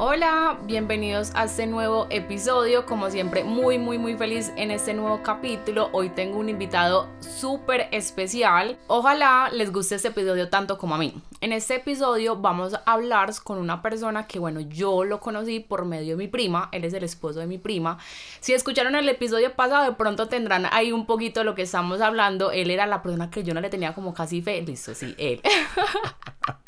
Hola, bienvenidos a este nuevo episodio. Como siempre, muy, muy, muy feliz en este nuevo capítulo. Hoy tengo un invitado súper especial. Ojalá les guste este episodio tanto como a mí. En este episodio vamos a hablar con una persona que, bueno, yo lo conocí por medio de mi prima. Él es el esposo de mi prima. Si escucharon el episodio pasado, de pronto tendrán ahí un poquito lo que estamos hablando. Él era la persona que yo no le tenía como casi fe. Listo, sí, él.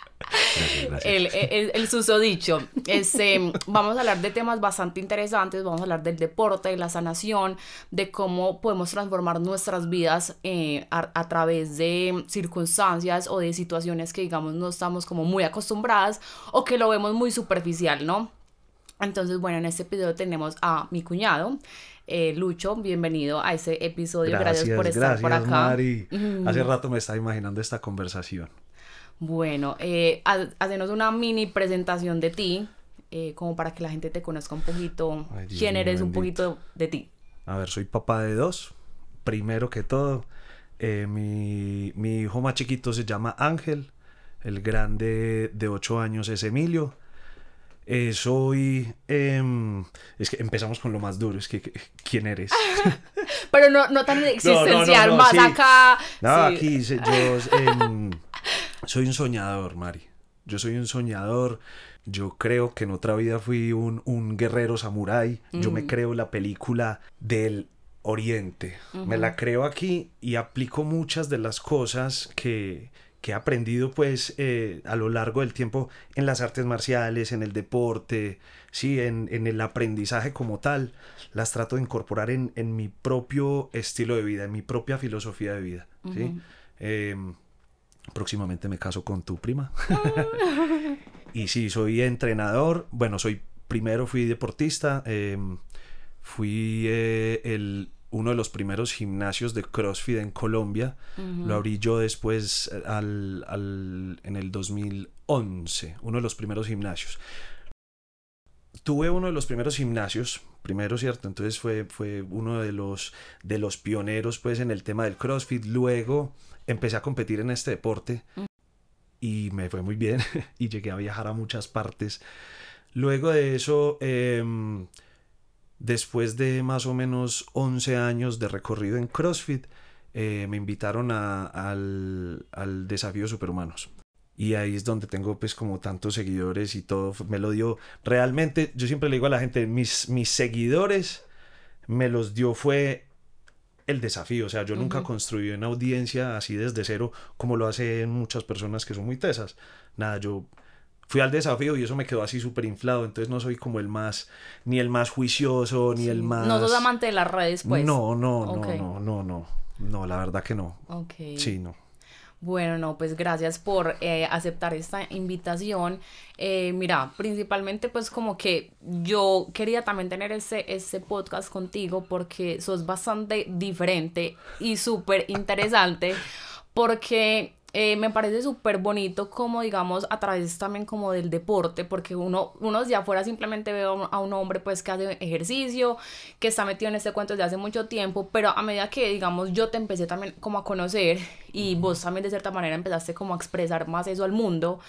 El, el, susodicho. Este, vamos a hablar de temas bastante interesantes. Vamos a hablar del deporte, de la sanación, de cómo podemos transformar nuestras vidas eh, a, través de circunstancias o de situaciones que, digamos, no estamos como muy acostumbradas o que lo vemos muy superficial, ¿no? Entonces, bueno, en este episodio tenemos a mi cuñado. Eh, Lucho, bienvenido a ese episodio. Gracias, por estar por acá. Mari. Hace rato me estaba imaginando esta conversación. Bueno, eh, hacenos una mini presentación de ti, eh, como para que la gente te conozca un poquito, quién eres, un poquito de ti. A ver, soy papá de dos. Primero que todo, eh, mi, mi, hijo más chiquito se llama Ángel, el grande de ocho años es Emilio. Eh, soy. Em, es que empezamos con lo más duro, es que. ¿Quién eres? Pero no, no tan existencial, más acá. No, aquí yo. Soy un soñador, Mari. Yo soy un soñador. Yo creo que en otra vida fui un, un guerrero samurái. Yo me creo la película del Oriente. Me la creo aquí y aplico muchas de las cosas que, que he aprendido pues eh, a lo largo del tiempo en las artes marciales, en el deporte, sí, en, en el aprendizaje como tal, las trato de incorporar en, en, mi propio estilo de vida, en mi propia filosofía de vida. ¿sí? Próximamente me caso con tu prima. y sí, soy entrenador. Bueno, soy primero fui deportista. Em, fui eh, el, uno de los primeros gimnasios de CrossFit en Colombia. Lo abrí yo después al, al, en el 2011. Uno de los primeros gimnasios. Tuve uno de los primeros gimnasios, primero, ¿cierto? Entonces fue, fue uno de los, de los pioneros pues en el tema del CrossFit. Luego empecé a competir en este deporte y me fue muy bien y llegué a viajar a muchas partes. Luego de eso, em, después de más o menos 11 años de recorrido en CrossFit, eh, me invitaron a, al, al desafío Superhumanos. Y ahí es donde tengo pues como tantos seguidores y todo. Me lo dio realmente, yo siempre le digo a la gente, mis, mis seguidores me los dio fue el desafío. O sea, yo nunca construí una audiencia así desde cero como lo hacen muchas personas que son muy tesas. Nada, yo fui al desafío y eso me quedó así súper inflado. Entonces no soy como el más, ni el más juicioso, ni el más... No sos amante de las redes, pues. No, no, no, no, no, no. No, la verdad que no. Ok. Sí, no. Bueno, no, pues gracias por eh, aceptar esta invitación. Eh, mira, principalmente pues como que yo quería también tener ese, ese podcast contigo porque sos bastante diferente y súper interesante porque eh, me parece súper bonito como, digamos, a través también como del deporte, porque uno, uno de afuera simplemente ve a un hombre pues que hace ejercicio, que está metido en este cuento desde hace mucho tiempo, pero a medida que, digamos, yo te empecé también como a conocer y vos también de cierta manera empezaste como a expresar más eso al mundo,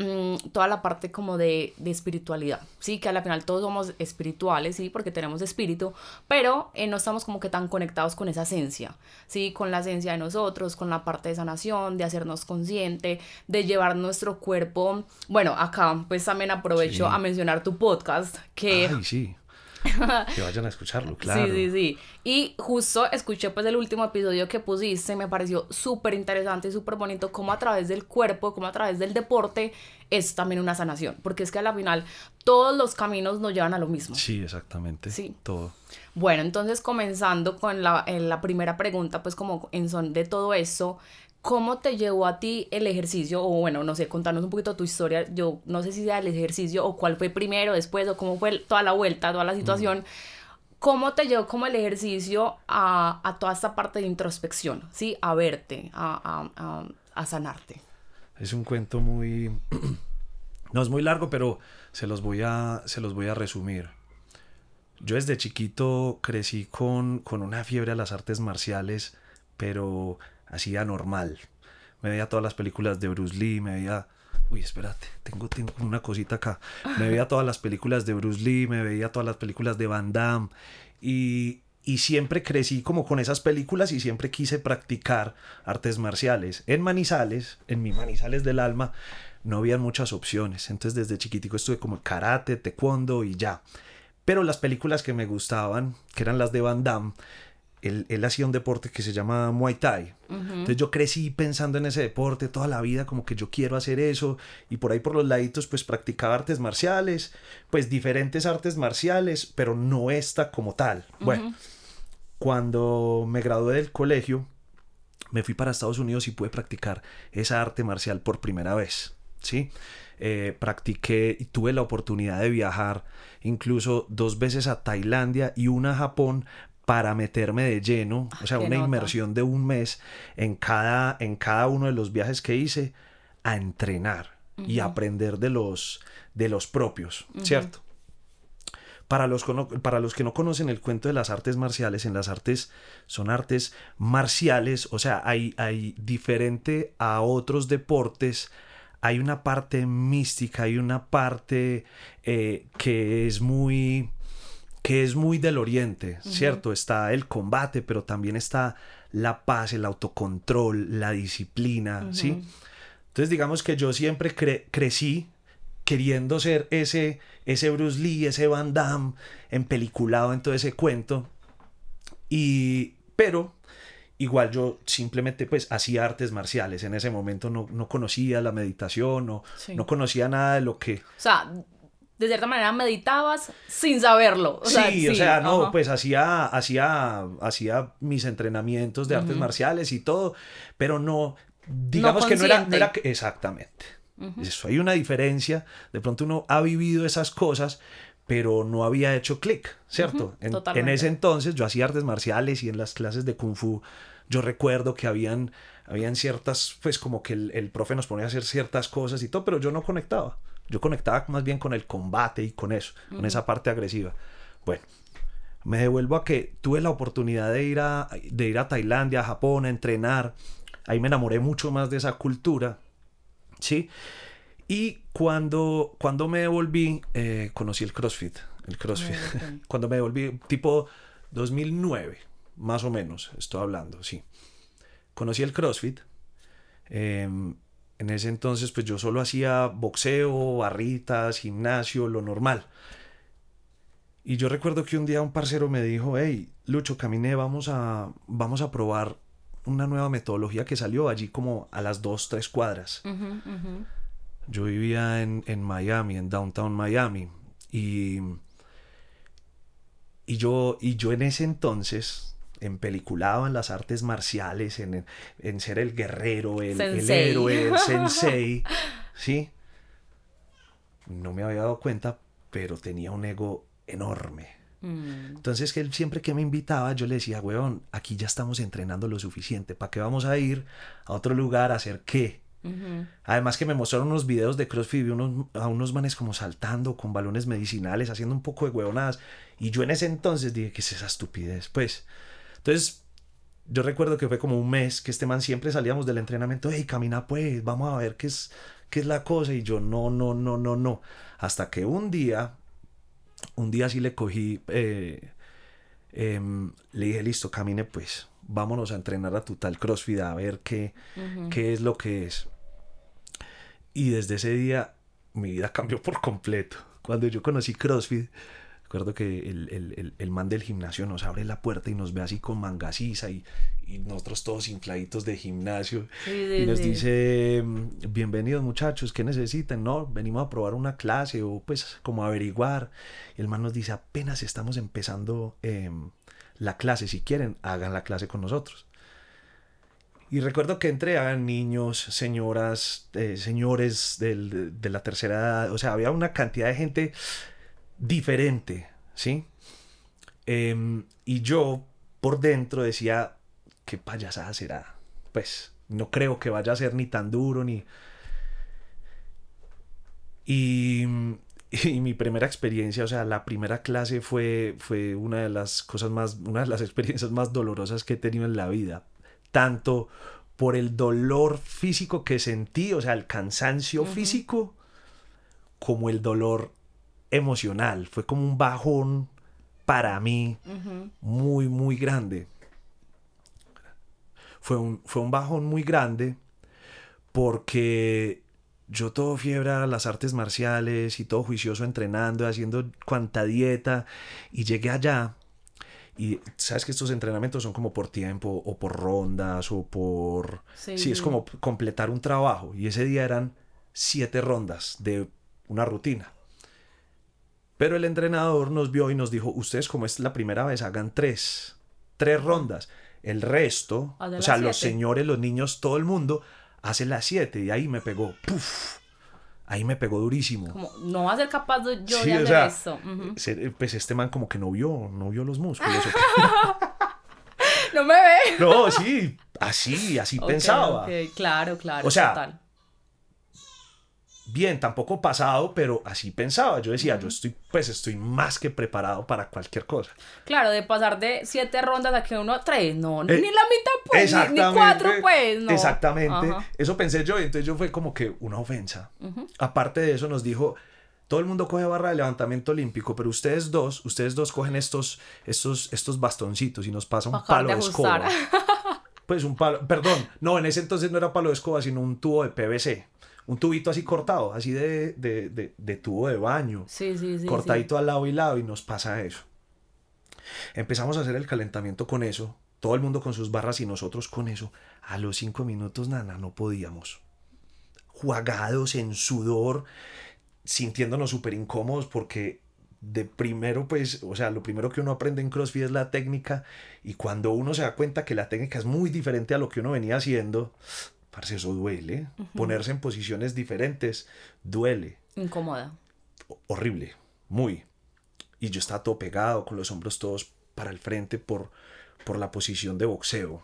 Mm, toda la parte como de, de, espiritualidad, sí, que al final todos somos espirituales, sí, porque tenemos espíritu, pero eh, no estamos como que tan conectados con esa esencia, sí, con la esencia de nosotros, con la parte de sanación, de hacernos consciente, de llevar nuestro cuerpo, bueno, acá pues también aprovecho a mencionar tu podcast, que... Ay, sí. que vayan a escucharlo, claro. Sí, sí, sí. Y justo escuché pues el último episodio que pusiste, me pareció súper interesante y súper bonito cómo a través del cuerpo, como a través del deporte es también una sanación, porque es que a la final todos los caminos nos llevan a lo mismo. Sí, exactamente. Sí. Todo. Bueno, entonces comenzando con la, la primera pregunta, pues como en son de todo eso, ¿Cómo te llevó a ti el ejercicio? O bueno, no sé, contanos un poquito tu historia. Yo no sé si sea el ejercicio o cuál fue primero, después, o cómo fue toda la vuelta, toda la situación. ¿Cómo te llevó como el ejercicio a, a, toda esta parte de introspección? ¿Sí? A verte, a, a, a sanarte. Es un cuento muy... no es muy largo, pero se los voy a, se los voy a resumir. Yo desde chiquito crecí con, con una fiebre a las artes marciales, pero así anormal. Me veía todas las películas de Bruce Lee, me veía uy, espérate, tengo, tengo una cosita acá. Me veía todas las películas de Bruce Lee, me veía todas las películas de Van Damme y, y siempre crecí como con esas películas y siempre quise practicar artes marciales. En Manizales, en mi Manizales del alma, no había muchas opciones. Entonces desde chiquitico estuve como karate, taekwondo y ya. Pero las películas que me gustaban, que eran las de Van Damme, él, hacía un deporte que se llama Muay Thai. Entonces yo crecí pensando en ese deporte toda la vida, como que yo quiero hacer eso. Y por ahí por los laditos, pues practicaba artes marciales, pues diferentes artes marciales, pero no esta como tal. Bueno, cuando me gradué del colegio, me fui para Estados Unidos y pude practicar esa arte marcial por primera vez. ¿Sí? Eh, practiqué y tuve la oportunidad de viajar incluso dos veces a Tailandia y una a Japón para meterme de lleno, o sea, una inmersión de un mes en cada, en cada uno de los viajes que hice a entrenar y aprender de los, de los propios, ¿cierto? Para los, para los que no conocen el cuento de las artes marciales, en las artes son artes marciales, o sea, hay, hay diferente a otros deportes, hay una parte mística, hay una parte eh, que es muy que es muy del oriente, ¿cierto? Está el combate, pero también está la paz, el autocontrol, la disciplina, ¿sí? Entonces digamos que yo siempre crecí queriendo ser ese, ese Bruce Lee, ese Van Damme, empeliculado en todo ese cuento. Y, pero igual yo simplemente pues hacía artes marciales. En ese momento no, conocía la meditación, no, no conocía nada de lo que... O sea, de cierta manera meditabas sin saberlo. sí, o sea, no, pues hacía, hacía, hacía mis entrenamientos de artes marciales y todo, pero no, digamos que no era, no era, exactamente. Eso, hay una diferencia, de pronto uno ha vivido esas cosas, pero no había hecho clic, ¿cierto? en, en, ese entonces yo hacía artes marciales y en las clases de kung fu yo recuerdo que habían, habían ciertas, pues como que el, el profe nos ponía a hacer ciertas cosas y todo, pero yo no conectaba. Yo conectaba más bien con el combate y con eso, con esa parte agresiva. Bueno, me devuelvo a que tuve la oportunidad de ir a, de ir a Tailandia, a Japón, a entrenar. Ahí me enamoré mucho más de esa cultura. ¿Sí? Y cuando, cuando me devolví, eh, conocí el CrossFit. El CrossFit. cuando me devolví, tipo 2009, más o menos, estoy hablando, sí. Conocí el CrossFit. Eh, en ese entonces pues yo solo hacía boxeo, barritas, gimnasio, lo normal. Y yo recuerdo que un día un parcero me dijo, hey, Lucho, caminé, vamos a, vamos a probar una nueva metodología que salió allí como a las dos, tres cuadras. Yo vivía en, en, Miami, en Downtown Miami. Y, y, yo, y yo en ese entonces empeliculado en las artes marciales, en, en ser el guerrero, el, el, héroe, el sensei, ¿sí? No me había dado cuenta, pero tenía un ego enorme. Mm. Entonces, que él siempre que me invitaba, yo le decía, weón, aquí ya estamos entrenando lo suficiente, ¿para qué vamos a ir a otro lugar a hacer qué? Además que me mostraron unos videos de CrossFit unos, a unos manes como saltando con balones medicinales, haciendo un poco de huevonadas. Y yo en ese entonces dije, ¿qué es esa estupidez? Pues entonces, yo recuerdo que fue como un mes que este man siempre salíamos del entrenamiento, hey, camina pues, vamos a ver qué es, qué es la cosa. Y yo, no, no, no, no, no. Hasta que un día, un día sí le cogí, eh, em, le dije, listo, camine pues, vámonos a entrenar a tu tal CrossFit, a ver qué, qué es lo que es. Y desde ese día mi vida cambió por completo. Cuando yo conocí CrossFit, Recuerdo que el, el, man del gimnasio nos abre la puerta y nos ve así con mangasiza y, y nosotros todos infladitos de gimnasio. y nos dice, bienvenidos muchachos, ¿qué necesitan? No, venimos a probar una clase o pues como averiguar. Y el man nos dice, apenas estamos empezando em, la clase, si quieren, hagan la clase con nosotros. Y recuerdo que entré a niños, señoras, eh, señores del, de la tercera edad, o sea, había una cantidad de gente diferente, ¿sí? Em, y yo por dentro decía, qué payasada será. Pues no creo que vaya a ser ni tan duro ni... Y, y, mi primera experiencia, o sea, la primera clase fue, fue una de las cosas más, una de las experiencias más dolorosas que he tenido en la vida. Tanto por el dolor físico que sentí, o sea, el cansancio físico, como el dolor emocional. Fue como un bajón para mí muy, muy grande. Fue un, fue un bajón muy grande porque yo todo fiebre a las artes marciales y todo juicioso entrenando, haciendo cuanta dieta y llegué allá y sabes que estos entrenamientos son como por tiempo o por rondas o por... Sí, es como completar un trabajo y ese día eran siete rondas de una rutina. Pero el entrenador nos vio y nos dijo, ustedes como es la primera vez, hagan tres, tres rondas. El resto, o sea, los señores, los niños, todo el mundo, hace las siete y ahí me pegó. ¡Puf! Ahí me pegó durísimo. Como, no va a ser capaz de yo de hacer eso. Pues este man como que no vio, no vio los músculos. no me ve. No, sí, así, así pensaba. Claro, claro. O sea, bien, tampoco pasado, pero así pensaba. Yo decía, yo estoy, pues estoy más que preparado para cualquier cosa. Claro, de pasar de siete rondas a que uno a tres, no, ni eh, la mitad, pues, ni, cuatro, pues, no. Exactamente. Eso pensé yo, y entonces yo fue como que una ofensa. Aparte de eso, nos dijo. Todo el mundo coge barra de levantamiento olímpico, pero ustedes dos, ustedes dos cogen estos, estos, estos bastoncitos y nos pasa un palo de, de escoba. Pues un palo, perdón, no, en ese entonces no era palo de escoba, sino un tubo de PVC un tubito así cortado, así de, de, tubo de baño. Sí, sí, sí. Cortadito al lado y lado y nos pasa eso. Empezamos a hacer el calentamiento con eso, todo el mundo con sus barras y nosotros con eso. A los cinco minutos, nana, no podíamos. Juagados en sudor, sintiéndonos súper incómodos porque de primero, pues, o sea, lo primero que uno aprende en CrossFit es la técnica y cuando uno se da cuenta que la técnica es muy diferente a lo que uno venía haciendo, Parce, eso duele. Ponerse en posiciones diferentes duele. Incómoda. Horrible, muy. Y yo estaba todo pegado, con los hombros todos para el frente por, por la posición de boxeo.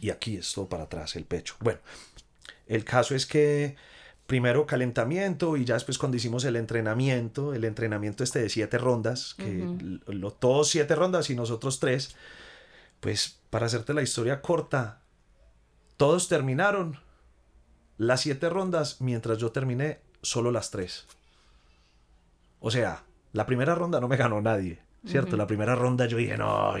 Y aquí es todo para atrás, el pecho. Bueno, el caso es que primero calentamiento y ya después cuando hicimos el entrenamiento, el entrenamiento este de siete rondas, que lo, todos siete rondas y nosotros tres, pues para hacerte la historia corta, todos terminaron las siete rondas, mientras yo terminé solo las tres. O sea, la primera ronda no me ganó nadie, ¿cierto? La primera ronda yo dije, no,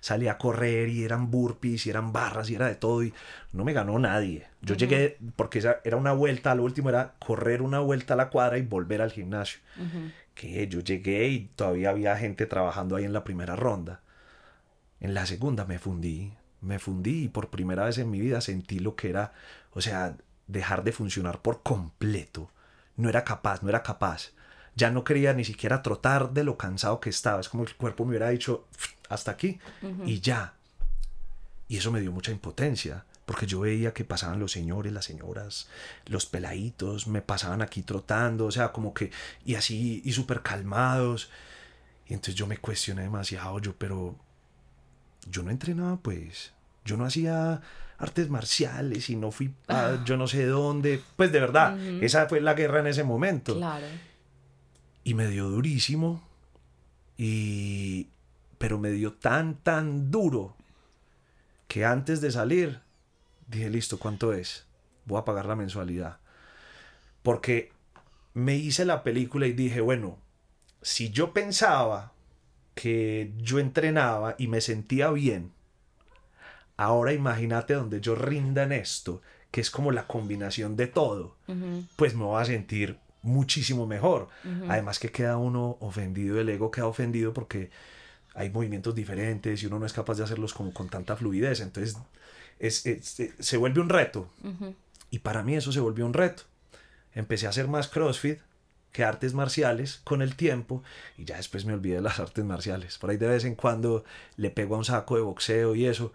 salí a correr y eran burpees y eran barras y era de todo y no me ganó nadie. Yo llegué, porque era una vuelta, lo último era correr una vuelta a la cuadra y volver al gimnasio. Que yo llegué y todavía había gente trabajando ahí en la primera ronda. En la segunda me fundí, me fundí y por primera vez en mi vida sentí lo que era, o sea, dejar de funcionar por completo. No era capaz, no era capaz. Ya no quería ni siquiera trotar de lo cansado que estaba. Es como el cuerpo me hubiera dicho hasta aquí y ya. Y eso me dio mucha impotencia, porque yo veía que pasaban los señores, las señoras, los peladitos, me pasaban aquí trotando, o sea, como que, y así, y súper calmados. Y entonces yo me cuestioné demasiado, yo, pero yo no entrenaba pues, yo no hacía artes marciales y no fui a ah. yo no sé dónde, pues de verdad, esa fue la guerra en ese momento. Claro. Y me dio durísimo y pero me dio tan tan duro que antes de salir dije, listo, ¿cuánto es? Voy a pagar la mensualidad. Porque me hice la película y dije, bueno, si yo pensaba que yo entrenaba y me sentía bien, ahora imagínate donde yo rinda en esto, que es como la combinación de todo, pues me voy a sentir muchísimo mejor. Además que queda uno ofendido, el ego queda ofendido porque hay movimientos diferentes y uno no es capaz de hacerlos como con tanta fluidez. Entonces es, se vuelve un reto. Y para mí eso se volvió un reto. Empecé a hacer más CrossFit que artes marciales con el tiempo y ya después me olvidé de las artes marciales. Por ahí de vez en cuando le pego a un saco de boxeo y eso,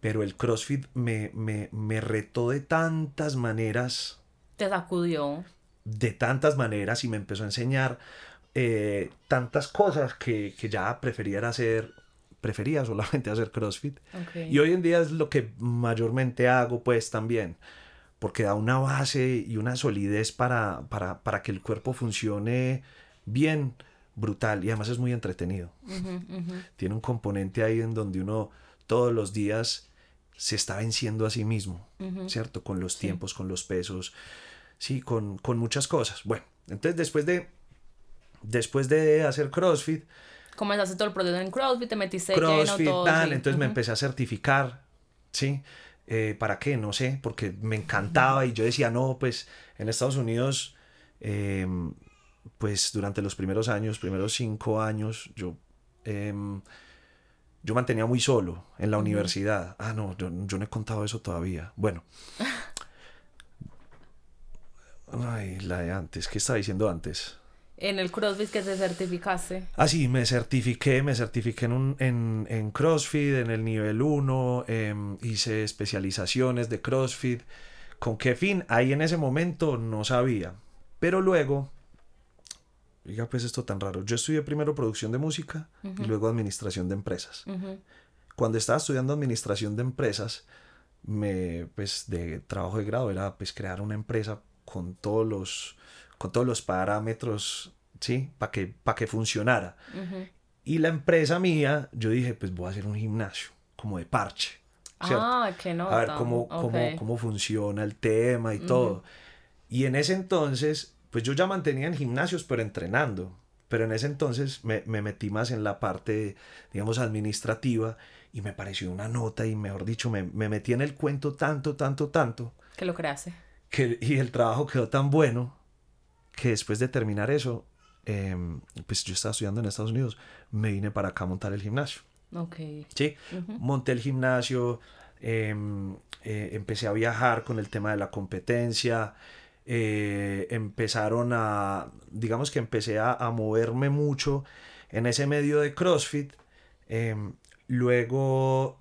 pero el CrossFit me, me, me retó de tantas maneras. Te sacudió. De tantas maneras y me empezó a enseñar eh, tantas cosas que, que, ya prefería hacer, prefería solamente hacer CrossFit. Y hoy en día es lo que mayormente hago pues también porque da una base y una solidez para, para, que el cuerpo funcione bien, brutal, y además es muy entretenido. Tiene un componente ahí en donde uno todos los días se está venciendo a sí mismo, ¿cierto? Con los tiempos, con los pesos, sí, con, con muchas cosas. Bueno, entonces después de, después de hacer CrossFit, Comenzaste todo el proceso en CrossFit, te metiste CrossFit, lleno todo. tal, sí. entonces me empecé a certificar, ¿sí? Eh, ¿Para qué? No sé, porque me encantaba y yo decía, no, pues en Estados Unidos, eh, pues durante los primeros años, primeros cinco años, yo, em, yo mantenía muy solo en la universidad. Ah, no, yo, yo no he contado eso todavía. Bueno. Ay, la de antes, ¿qué estaba diciendo antes? En el CrossFit que te certificaste. Ah, sí, me certifiqué, me certifiqué en, un, en, en CrossFit, en el nivel 1, em, hice especializaciones de CrossFit. ¿Con qué fin? Ahí en ese momento no sabía. Pero luego, diga pues esto tan raro, yo estudié primero producción de música y luego administración de empresas. Ujú. Cuando estaba estudiando administración de empresas, me, pues de trabajo de grado era pues crear una empresa con todos los, con todos los parámetros, ¿sí? Para que, para que funcionara. Ujú. Y la empresa mía, yo dije, pues voy a hacer un gimnasio, como de parche. ¿cierto? Ah, nota. a ver cómo, cómo, Ok. cómo funciona el tema y todo. Y en ese entonces, pues yo ya mantenía en gimnasios, pero entrenando. Pero en ese entonces me, me metí más en la parte, digamos, administrativa y me pareció una nota y, mejor dicho, me, me metí en el cuento tanto, tanto, tanto, Que lo creaste. que, y el trabajo quedó tan bueno que después de terminar eso, em, pues yo estaba estudiando en Estados Unidos, me vine para acá a montar el gimnasio. Ok. Sí, monté el gimnasio, em, eh, empecé a viajar con el tema de la competencia, eh, empezaron a, digamos que empecé a, a moverme mucho en ese medio de CrossFit. em, luego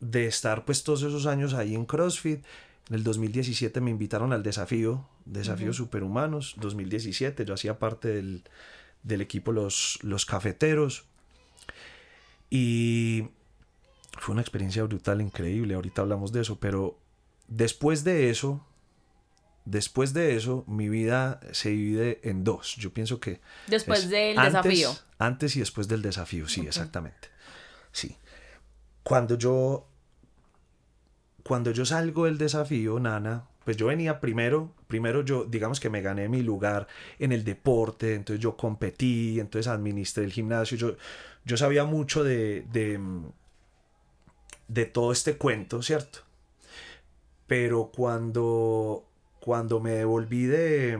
de estar pues todos esos años ahí en CrossFit, en el 2017 me invitaron al desafío, Desafíos Superhumanos, 2017, yo hacía parte del, del equipo Los, los Cafeteros. Y fue una experiencia brutal, increíble. Ahorita hablamos de eso, pero después de eso, después de eso, mi vida se divide en dos. Yo pienso que Después es del antes- desafío. Antes y después del desafío, sí, exactamente. Sí. Cuando yo cuando yo salgo del desafío, Nana, pues yo venía primero, primero yo, digamos que me gané mi lugar en el deporte, entonces yo competí, entonces administré el gimnasio, yo, yo sabía mucho de, de, de todo este cuento, ¿cierto? Pero cuando, cuando me devolví de,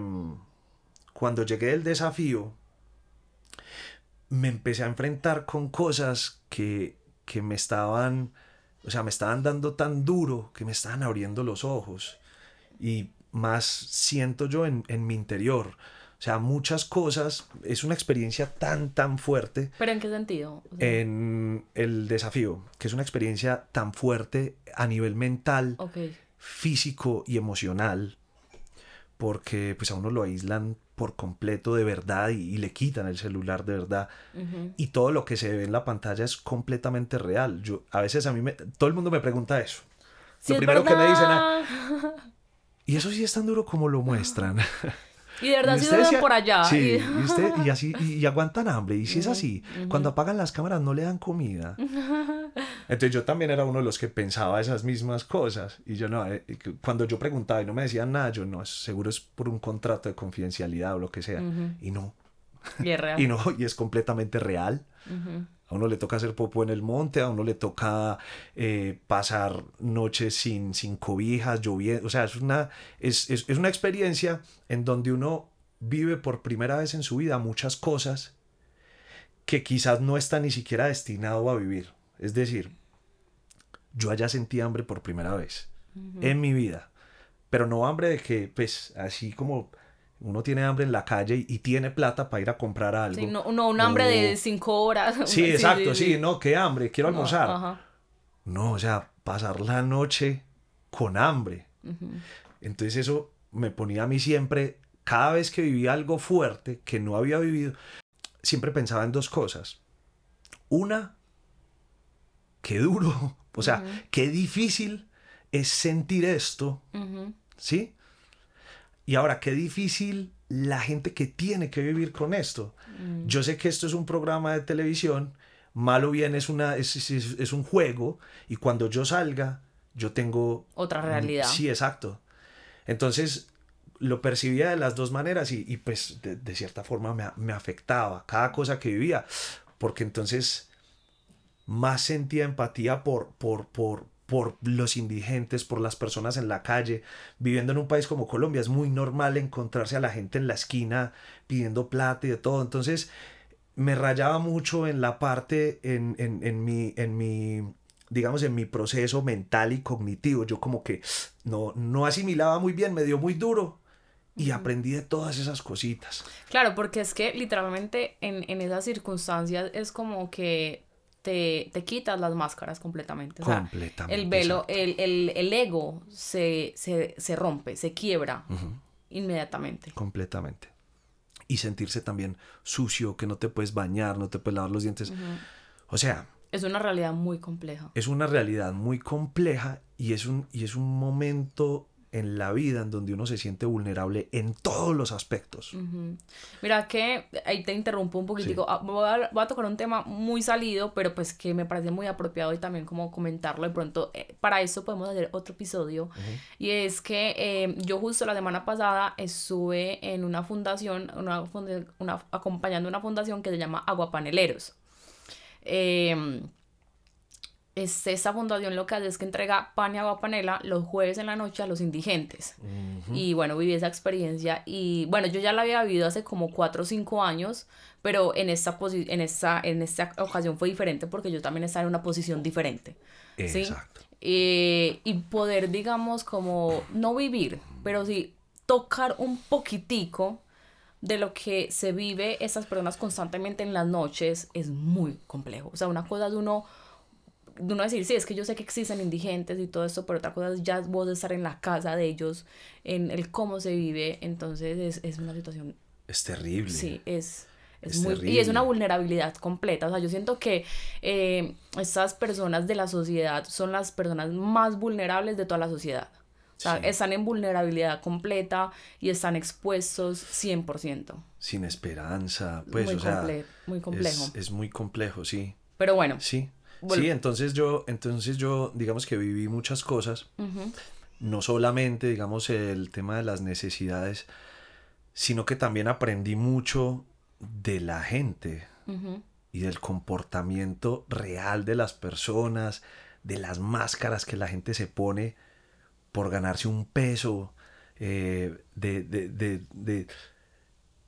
cuando llegué del desafío, me empecé a enfrentar con cosas que, que me estaban, o sea, me estaban dando tan duro que me estaban abriendo los ojos. Y más siento yo en, en mi interior. O sea, muchas cosas, es una experiencia tan, tan fuerte ¿Pero en qué sentido? O sea, en el desafío, que es una experiencia tan fuerte a nivel mental, físico y emocional, porque pues a uno lo aíslan por completo de verdad y, y le quitan el celular de verdad y todo lo que se ve en la pantalla es completamente real. Yo a veces a mí me, todo el mundo me pregunta eso. Sí, lo es primero que me dicen, ah, y eso sí es tan duro como lo muestran. Y de verdad Y sí usted duermen decía- por allá. Sí, y- y, usted, y así, y, aguantan hambre. Y si es así, cuando apagan las cámaras no le dan comida. Entonces yo también era uno de los que pensaba esas mismas cosas. Y yo no, eh, cuando yo preguntaba y no me decían nada, yo no, seguro es por un contrato de confidencialidad o lo que sea. Y no, Y es real. y no, y es completamente real. Ujú. A uno le toca hacer popo en el monte, a uno le toca eh, pasar noches sin, sin cobijas, lloviendo. O sea, es una, es, es, es una experiencia en donde uno vive por primera vez en su vida muchas cosas que quizás no está ni siquiera destinado a vivir. Es decir, yo allá sentí hambre por primera vez en mi vida. Pero no hambre de que, pues, así como uno tiene hambre en la calle y, tiene plata para ir a comprar algo. Sí, no, no un hambre de cinco horas. Sí, exacto, sí, no, qué hambre, quiero No, almorzar. ajá. No, o sea, pasar la noche con hambre. Entonces eso me ponía a mí siempre, cada vez que vivía algo fuerte que no había vivido, siempre pensaba en dos cosas. Una, qué duro, o sea, qué difícil es sentir esto. ¿sí? Y ahora, qué difícil la gente que tiene que vivir con esto. Yo sé que esto es un programa de televisión, mal o bien es, una, es, es, es un juego y cuando yo salga, yo tengo... Otra realidad. Sí, exacto. Entonces lo percibía de las dos maneras y, y pues de, de, cierta forma me, me afectaba cada cosa que vivía, porque entonces más sentía empatía por, por, por, por los indigentes, por las personas en la calle. Viviendo en un país como Colombia es muy normal encontrarse a la gente en la esquina pidiendo plata y de todo. Entonces me rayaba mucho en la parte, en, en, en, mi, en mi, digamos, en mi proceso mental y cognitivo. Yo como que no, no asimilaba muy bien, me dio muy duro. Y aprendí de todas esas cositas. Claro, porque es que literalmente en, en esas circunstancias es como que te, te, quitas las máscaras completamente. O sea, completamente. El velo, el, el, el, ego se, se, se, rompe, se quiebra uh -huh. inmediatamente. Completamente. Y sentirse también sucio, que no te puedes bañar, no te puedes lavar los dientes. Uh -huh. O sea... Es una realidad muy compleja. Es una realidad muy compleja y es un, y es un momento en la vida en donde uno se siente vulnerable en todos los aspectos. Uh -huh. Mira que ahí te interrumpo un poquitico. Sí. Voy, a, voy, a, tocar un tema muy salido, pero pues que me parece muy apropiado y también como comentarlo de pronto. Eh, para eso podemos hacer otro episodio. Uh -huh. Y es que eh, yo justo la semana pasada estuve en una fundación, una, funda una, acompañando una fundación que se llama Aguapaneleros. Eh, es, esta fundación lo que hace es que entrega pan y agua panela los jueves en la noche a los indigentes. Uh -huh. Y bueno, viví esa experiencia y bueno, yo ya la había vivido hace como 4 o 5 años, pero en esta, en, esta, en esta ocasión fue diferente porque yo también estaba en una posición diferente. Exacto. ¿sí? Eh, y poder, digamos, como no vivir, pero sí tocar un poquitico de lo que se vive esas personas constantemente en las noches es muy complejo. O sea, una cosa de uno uno decir, sí, es que yo sé que existen indigentes y todo esto, pero otra cosa es ya vos estar en la casa de ellos, en el cómo se vive, entonces es, es una situación... Es terrible. Sí, es... Es, es muy, y es una vulnerabilidad completa. O sea, yo siento que eh, estas personas de la sociedad son las personas más vulnerables de toda la sociedad. O sea, sí. están en vulnerabilidad completa y están expuestos 100%. Sin esperanza, pues, muy o sea, muy complejo. Es, es muy complejo, sí. Pero bueno. Sí. Sí, entonces yo, entonces yo, digamos que viví muchas cosas. Uh -huh. No solamente, digamos, el tema de las necesidades, sino que también aprendí mucho de la gente uh -huh. y del comportamiento real de las personas, de las máscaras que la gente se pone por ganarse un peso, eh, de, de, de, de,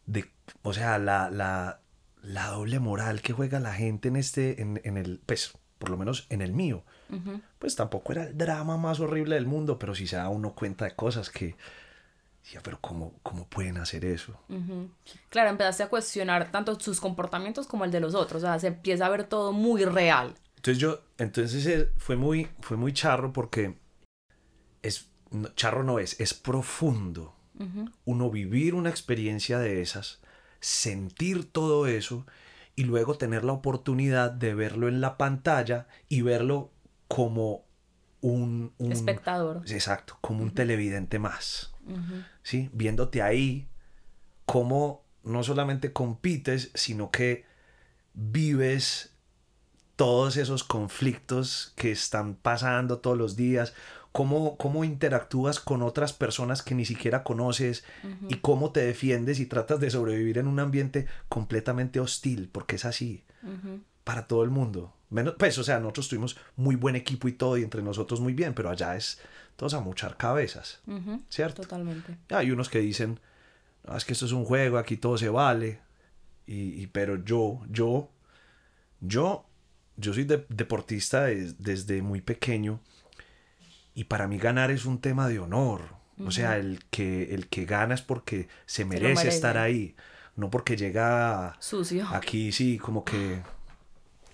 de, o sea, la, la, la doble moral que juega la gente en este, en, en el, pues, por lo menos en el mío, uh -huh. pues tampoco era el drama más horrible del mundo, pero sí se da uno cuenta de cosas que, ya, pero ¿cómo, cómo pueden hacer eso? Uh -huh. Claro, empezaste a cuestionar tanto sus comportamientos como el de los otros, o sea, se empieza a ver todo muy real. Entonces yo, entonces eh, fue muy, fue muy charro porque es, no, charro no es, es profundo. Uh -huh. Uno vivir una experiencia de esas, sentir todo eso y luego tener la oportunidad de verlo en la pantalla y verlo como un, un espectador. Exacto, como un uh -huh. televidente más. Uh -huh. ¿Sí? Viéndote ahí cómo no solamente compites, sino que vives todos esos conflictos que están pasando todos los días, cómo, cómo interactúas con otras personas que ni siquiera conoces uh -huh. y cómo te defiendes y tratas de sobrevivir en un ambiente completamente hostil, porque es así uh -huh. para todo el mundo. Menos, pues, o sea, nosotros tuvimos muy buen equipo y todo, y entre nosotros muy bien, pero allá es todos a muchar cabezas, uh -huh. ¿cierto? Totalmente. Hay unos que dicen, no, es que esto es un juego, aquí todo se vale, y, y pero yo, yo, yo, yo soy de, deportista de, desde muy pequeño, y para mí ganar es un tema de honor. Uh -huh. O sea, el que, el que gana es porque se merece, estar ahí. No porque llega sucio. Aquí sí, como que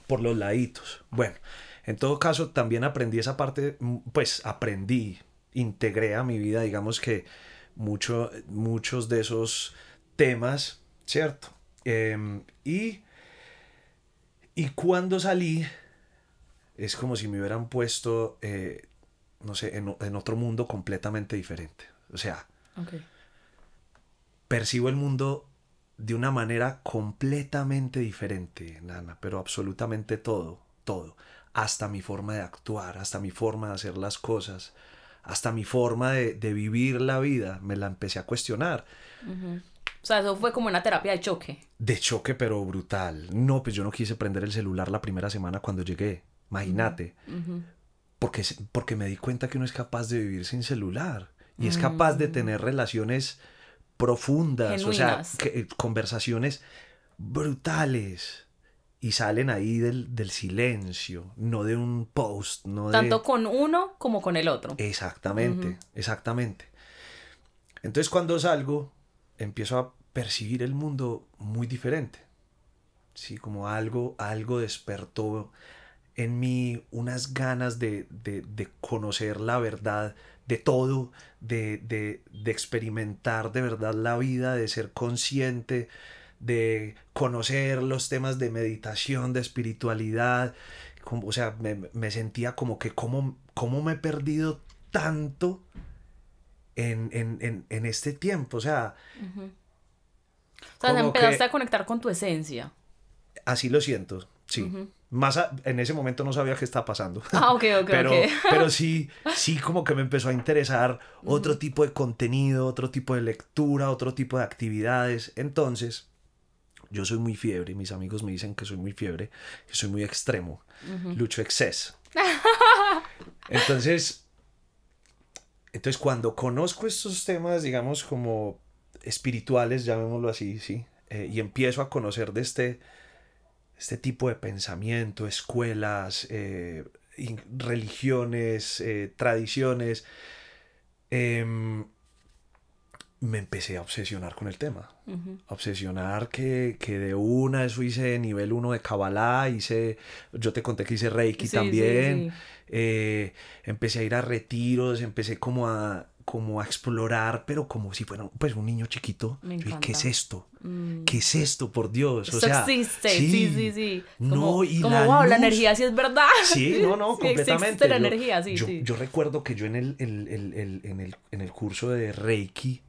por los laditos. Bueno, en todo caso también aprendí esa parte, mm, pues aprendí, integré a mi vida, digamos que mucho, muchos de esos temas, ¿cierto? Eh, y, y cuando salí, es como si me hubieran puesto... Eh, no sé, en, en, otro mundo completamente diferente. O sea, okay. percibo el mundo de una manera completamente diferente, Nana, pero absolutamente todo, todo, hasta mi forma de actuar, hasta mi forma de hacer las cosas, hasta mi forma de, vivir la vida, me la empecé a cuestionar. O sea, eso fue como una terapia de choque. De choque, pero brutal. No, pues yo no quise prender el celular la primera semana cuando llegué. Imagínate. Porque, porque me di cuenta que uno es capaz de vivir sin celular. Y es capaz de mm. tener relaciones profundas, o sea, eh, conversaciones brutales. Y salen ahí del, del, silencio, no de un post, no Tanto con uno como con el otro. Exactamente, exactamente. Entonces cuando salgo, empiezo a percibir el mundo muy diferente. Sí, como algo, algo despertó en mí unas ganas de, de, conocer la verdad de todo, de, de, experimentar de verdad la vida, de ser consciente, de conocer los temas de meditación, de espiritualidad. Como, o sea, me, sentía como que cómo, cómo me he perdido tanto en, en, en, este tiempo. O sea, o sea, empezaste a conectar con tu esencia. Así lo siento, sí. Más en ese momento no sabía qué estaba pasando. Ah, ok, ok, pero, pero sí, sí como que me empezó a interesar otro tipo de contenido, otro tipo de lectura, otro tipo de actividades. Entonces, yo soy muy fiebre, mis amigos me dicen que soy muy fiebre, que soy muy extremo, lucho exceso. Entonces, entonces cuando conozco estos temas, digamos como espirituales, llamémoslo así, sí, eh, y empiezo a conocer de este este tipo de pensamiento, escuelas, eh, religiones, eh, tradiciones, em, me empecé a obsesionar con el tema. Obsesionar que, de una, eso hice nivel 1 de Kabbalah, hice, yo te conté que hice Reiki también. Eh, empecé a ir a retiros, empecé como a como a explorar, pero como si fuera pues un niño chiquito. ¿Qué es esto? Mm. ¿Qué es esto, por Dios? O sea, existe, sí, sí, sí. no, y la, wow, la energía sí es verdad. Sí, no, no, completamente. la energía, sí, yo, sí. Yo recuerdo que yo en el, el, el, en, el, en el curso de Reiki,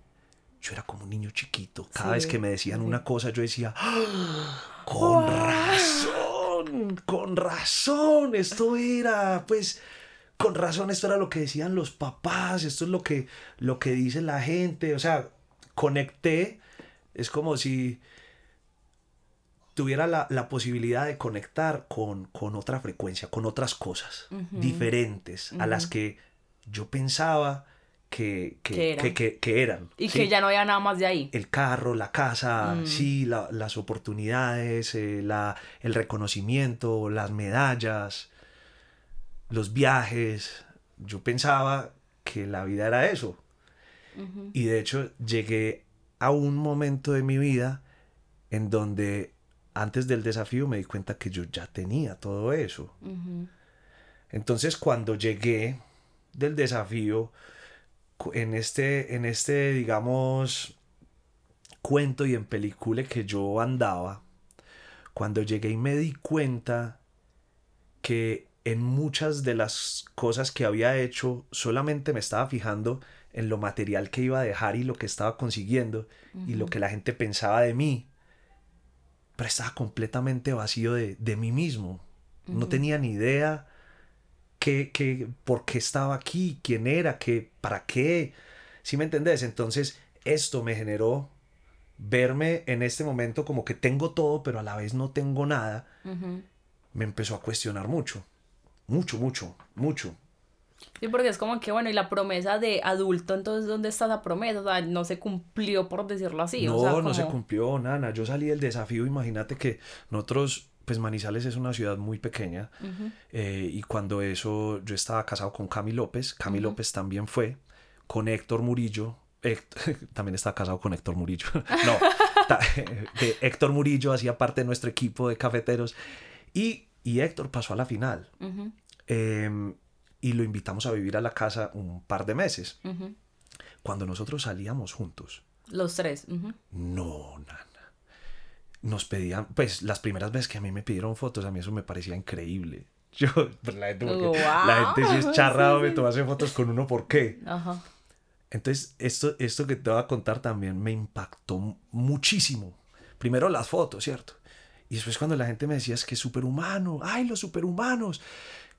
yo era como un niño chiquito. Cada vez que me decían una cosa, yo decía, ¡Ah! con razón, con razón, esto era, pues con razón esto era lo que decían los papás, esto es lo que, lo que dice la gente, o sea, conecté, es como si tuviera la, posibilidad de conectar con, con, otra frecuencia, con otras cosas diferentes a las que yo pensaba que, eran. Y que ya no había nada más de ahí. El carro, la casa, mm. sí, las oportunidades, eh, la, el reconocimiento, las medallas, los viajes. Yo pensaba que la vida era eso. Y de hecho llegué a un momento de mi vida en donde antes del desafío me di cuenta que yo ya tenía todo eso. Entonces cuando llegué del desafío, en este, en este, digamos, cuento y en película que yo andaba, cuando llegué y me di cuenta que en muchas de las cosas que había hecho solamente me estaba fijando en lo material que iba a dejar y lo que estaba consiguiendo y lo que la gente pensaba de mí. Pero estaba completamente vacío de, mí mismo. No tenía ni idea que, que, por qué estaba aquí, quién era, qué, para qué. ¿Sí me entendés? Entonces esto me generó verme en este momento como que tengo todo, pero a la vez no tengo nada. Me empezó a cuestionar mucho mucho, mucho, mucho. Sí, porque es como que, bueno, y la promesa de adulto, entonces, ¿dónde está esa promesa? O sea, no se cumplió, por decirlo así. No, no se cumplió, nana. Yo salí del desafío, imagínate que nosotros, pues Manizales es una ciudad muy pequeña, eh, y cuando eso, yo estaba casado con Cami López, Cami López también fue, con Héctor Murillo, también estaba casado con Héctor Murillo, no, Héctor Murillo hacía parte de nuestro equipo de cafeteros, y y Héctor pasó a la final. Em, y lo invitamos a vivir a la casa un par de meses. Cuando nosotros salíamos juntos. Los tres. No, nana. Nos pedían, pues las primeras veces que a mí me pidieron fotos, a mí eso me parecía increíble. Yo, pues, la gente, la gente si es charrado, me toma fotos con uno, ¿por qué? Entonces, esto, esto que te voy a contar también me impactó muchísimo primero las fotos, ¿cierto? Y después cuando la gente me decía es que superhumano, ay, los superhumanos,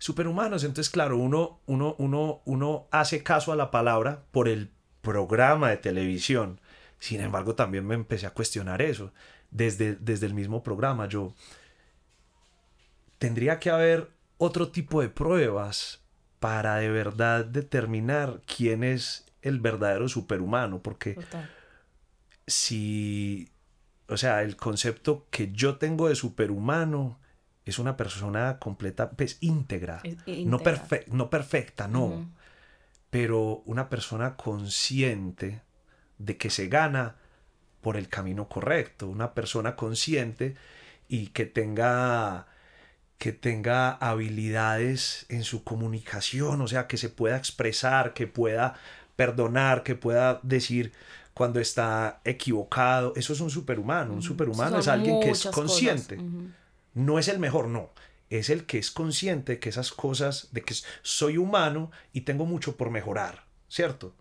superhumanos. Entonces, claro, uno, uno, uno, uno hace caso a la palabra por el programa de televisión. Sin embargo, también me empecé a cuestionar eso desde, desde el mismo programa. Yo tendría que haber otro tipo de pruebas para de verdad determinar quién es el verdadero superhumano, porque si, o sea, el concepto que yo tengo de superhumano es una persona completa, pues íntegra, No, no, perfecta, no, pero una persona consciente de que se gana por el camino correcto, una persona consciente y que tenga que tenga habilidades en su comunicación, o sea, que se pueda expresar, que pueda perdonar, que pueda decir cuando está equivocado. Eso es un superhumano. Un superhumano es alguien que es consciente. No es el mejor, no. Es el que es consciente que esas cosas, de que soy humano y tengo mucho por mejorar, ¿cierto?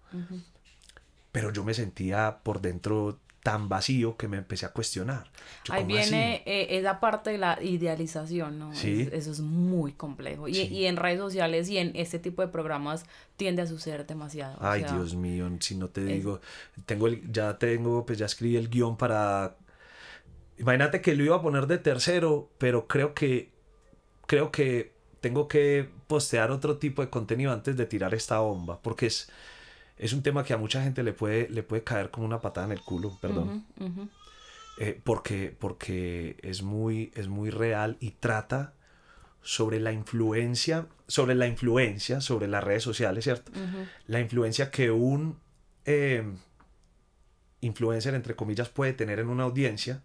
Pero yo me sentía por dentro tan vacío que me empecé a cuestionar. Ahí viene eh, esa parte de la idealización, ¿no? ¿Sí? eso es muy complejo. Y, y, en redes sociales y en este tipo de programas tiende a suceder demasiado. Ay, Dios mío, si no te digo, tengo el, ya tengo, pues ya escribí el guion para... Imagínate que lo iba a poner de tercero, pero creo que, creo que tengo que postear otro tipo de contenido antes de tirar esta bomba, porque es es un tema que a mucha gente le puede, le puede caer como una patada en el culo, perdón. Eh, porque, porque es muy, es muy real y trata sobre la influencia, sobre la influencia, sobre las redes sociales, ¿cierto? La influencia que un em, influencer, entre comillas, puede tener en una audiencia.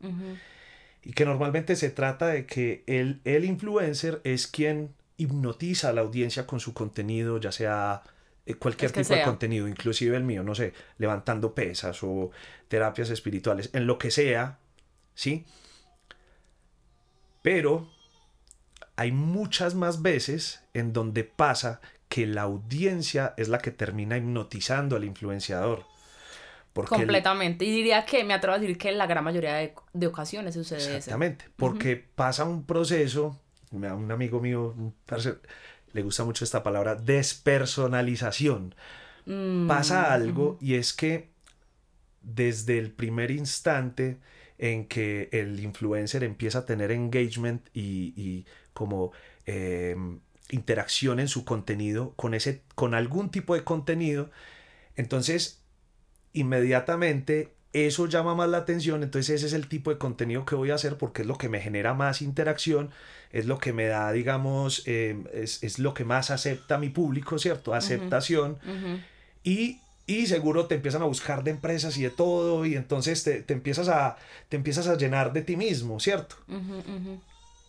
Y que normalmente se trata de que el, el influencer es quien hipnotiza a la audiencia con su contenido, ya sea eh, cualquier tipo de contenido, inclusive el mío, no sé, levantando pesas o terapias espirituales, en lo que sea, ¿sí? Pero hay muchas más veces en donde pasa que la audiencia es la que termina hipnotizando al influenciador. Completamente. Y diría que me atrevo a decir que en la gran mayoría de, ocasiones sucede Exactamente. Porque pasa un proceso, un amigo mío, le gusta mucho esta palabra, despersonalización. Mm, Pasa algo y es que desde el primer instante en que el influencer empieza a tener engagement y, como em, interacción en su contenido con, ese, con algún tipo de contenido, entonces inmediatamente eso llama más la atención, entonces ese es el tipo de contenido que voy a hacer porque es lo que me genera más interacción, es lo que me da, digamos, em, es, lo que más acepta mi público, ¿cierto? Aceptación. Y, seguro te empiezan a buscar de empresas y de todo, y entonces te, empiezas, a, te empiezas a llenar de ti mismo, ¿cierto?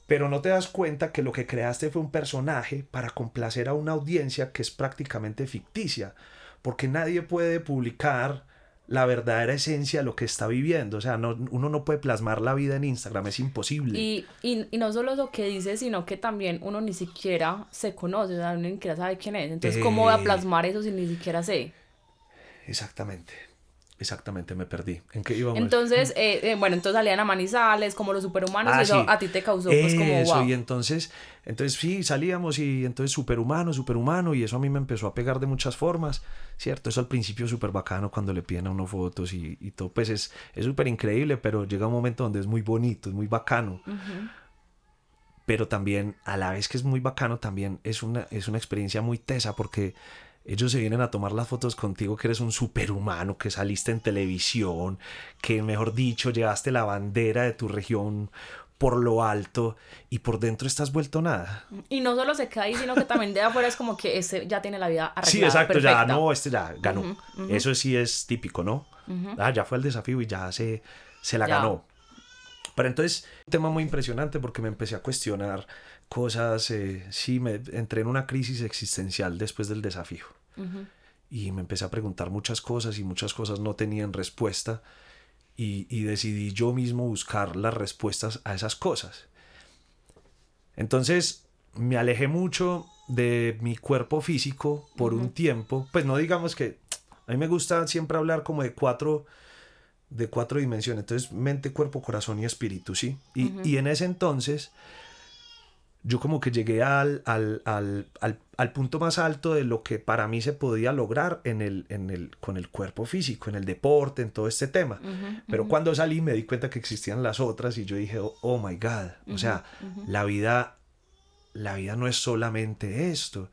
Pero no te das cuenta que lo que creaste fue un personaje para complacer a una audiencia que es prácticamente ficticia, porque nadie puede publicar la verdadera esencia de lo que está viviendo. O sea, no, uno no puede plasmar la vida en Instagram, es imposible. Y, y, y no solo lo que dice, sino que también uno ni siquiera se conoce, o sea, uno ni siquiera sabe quién es. Entonces, ¿cómo voy a eh. plasmar eso si ni siquiera sé? Exactamente. Exactamente, me perdí. ¿En qué íbamos? Entonces, eh, eh, bueno, entonces salían a Manizales como los superhumanos y ah, eso a ti te causó pues como wow. y entonces, entonces sí, salíamos y entonces superhumano, superhumano y eso a mí me empezó a pegar de muchas formas, ¿cierto? Eso al principio súper bacano cuando le piden a uno fotos y, y todo, pues es súper increíble, pero llega un momento donde es muy bonito, es muy bacano. Pero también, a la vez que es muy bacano, también es una, es una experiencia muy tesa porque ellos se vienen a tomar las fotos contigo que eres un superhumano, que saliste en televisión, que mejor dicho, llevaste la bandera de tu región por lo alto y por dentro estás vuelto nada. Y no solo se queda ahí, sino que también de afuera es como que ese ya tiene la vida arreglada. Sí, exacto, ya no, este ya ganó. Eso sí es típico, ¿no? Ah, ya fue el desafío y ya se, se la ganó. Pero entonces, un tema muy impresionante porque me empecé a cuestionar cosas, eh, sí, me entré en una crisis existencial después del desafío. Y me empecé a preguntar muchas cosas y muchas cosas no tenían respuesta. Y, decidí yo mismo buscar las respuestas a esas cosas. Entonces me alejé mucho de mi cuerpo físico por un tiempo. Pues no digamos que a mí me gusta siempre hablar como de cuatro, de cuatro dimensiones. Entonces, mente, cuerpo, corazón y espíritu, ¿sí? Y, y en ese entonces, yo como que llegué al, al, al, al, punto más alto de lo que para mí se podía lograr en el, en el, con el cuerpo físico, en el deporte, en todo este tema. Pero cuando salí me di cuenta que existían las otras y yo dije, oh, oh my God, o sea, la vida, la vida no es solamente esto.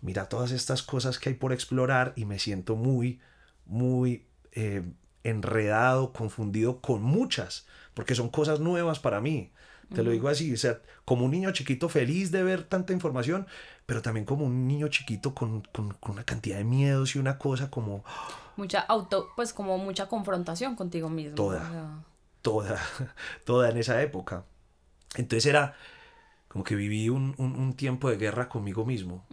Mira todas estas cosas que hay por explorar y me siento muy, muy eh, enredado, confundido con muchas, porque son cosas nuevas para mí. Te lo digo así, o sea, como un niño chiquito feliz de ver tanta información, pero también como un niño chiquito con, con, con, una cantidad de miedos y una cosa como... Mucha auto, pues como mucha confrontación contigo mismo. Toda, toda, toda en esa época. Entonces era como que viví un, un, un tiempo de guerra conmigo mismo.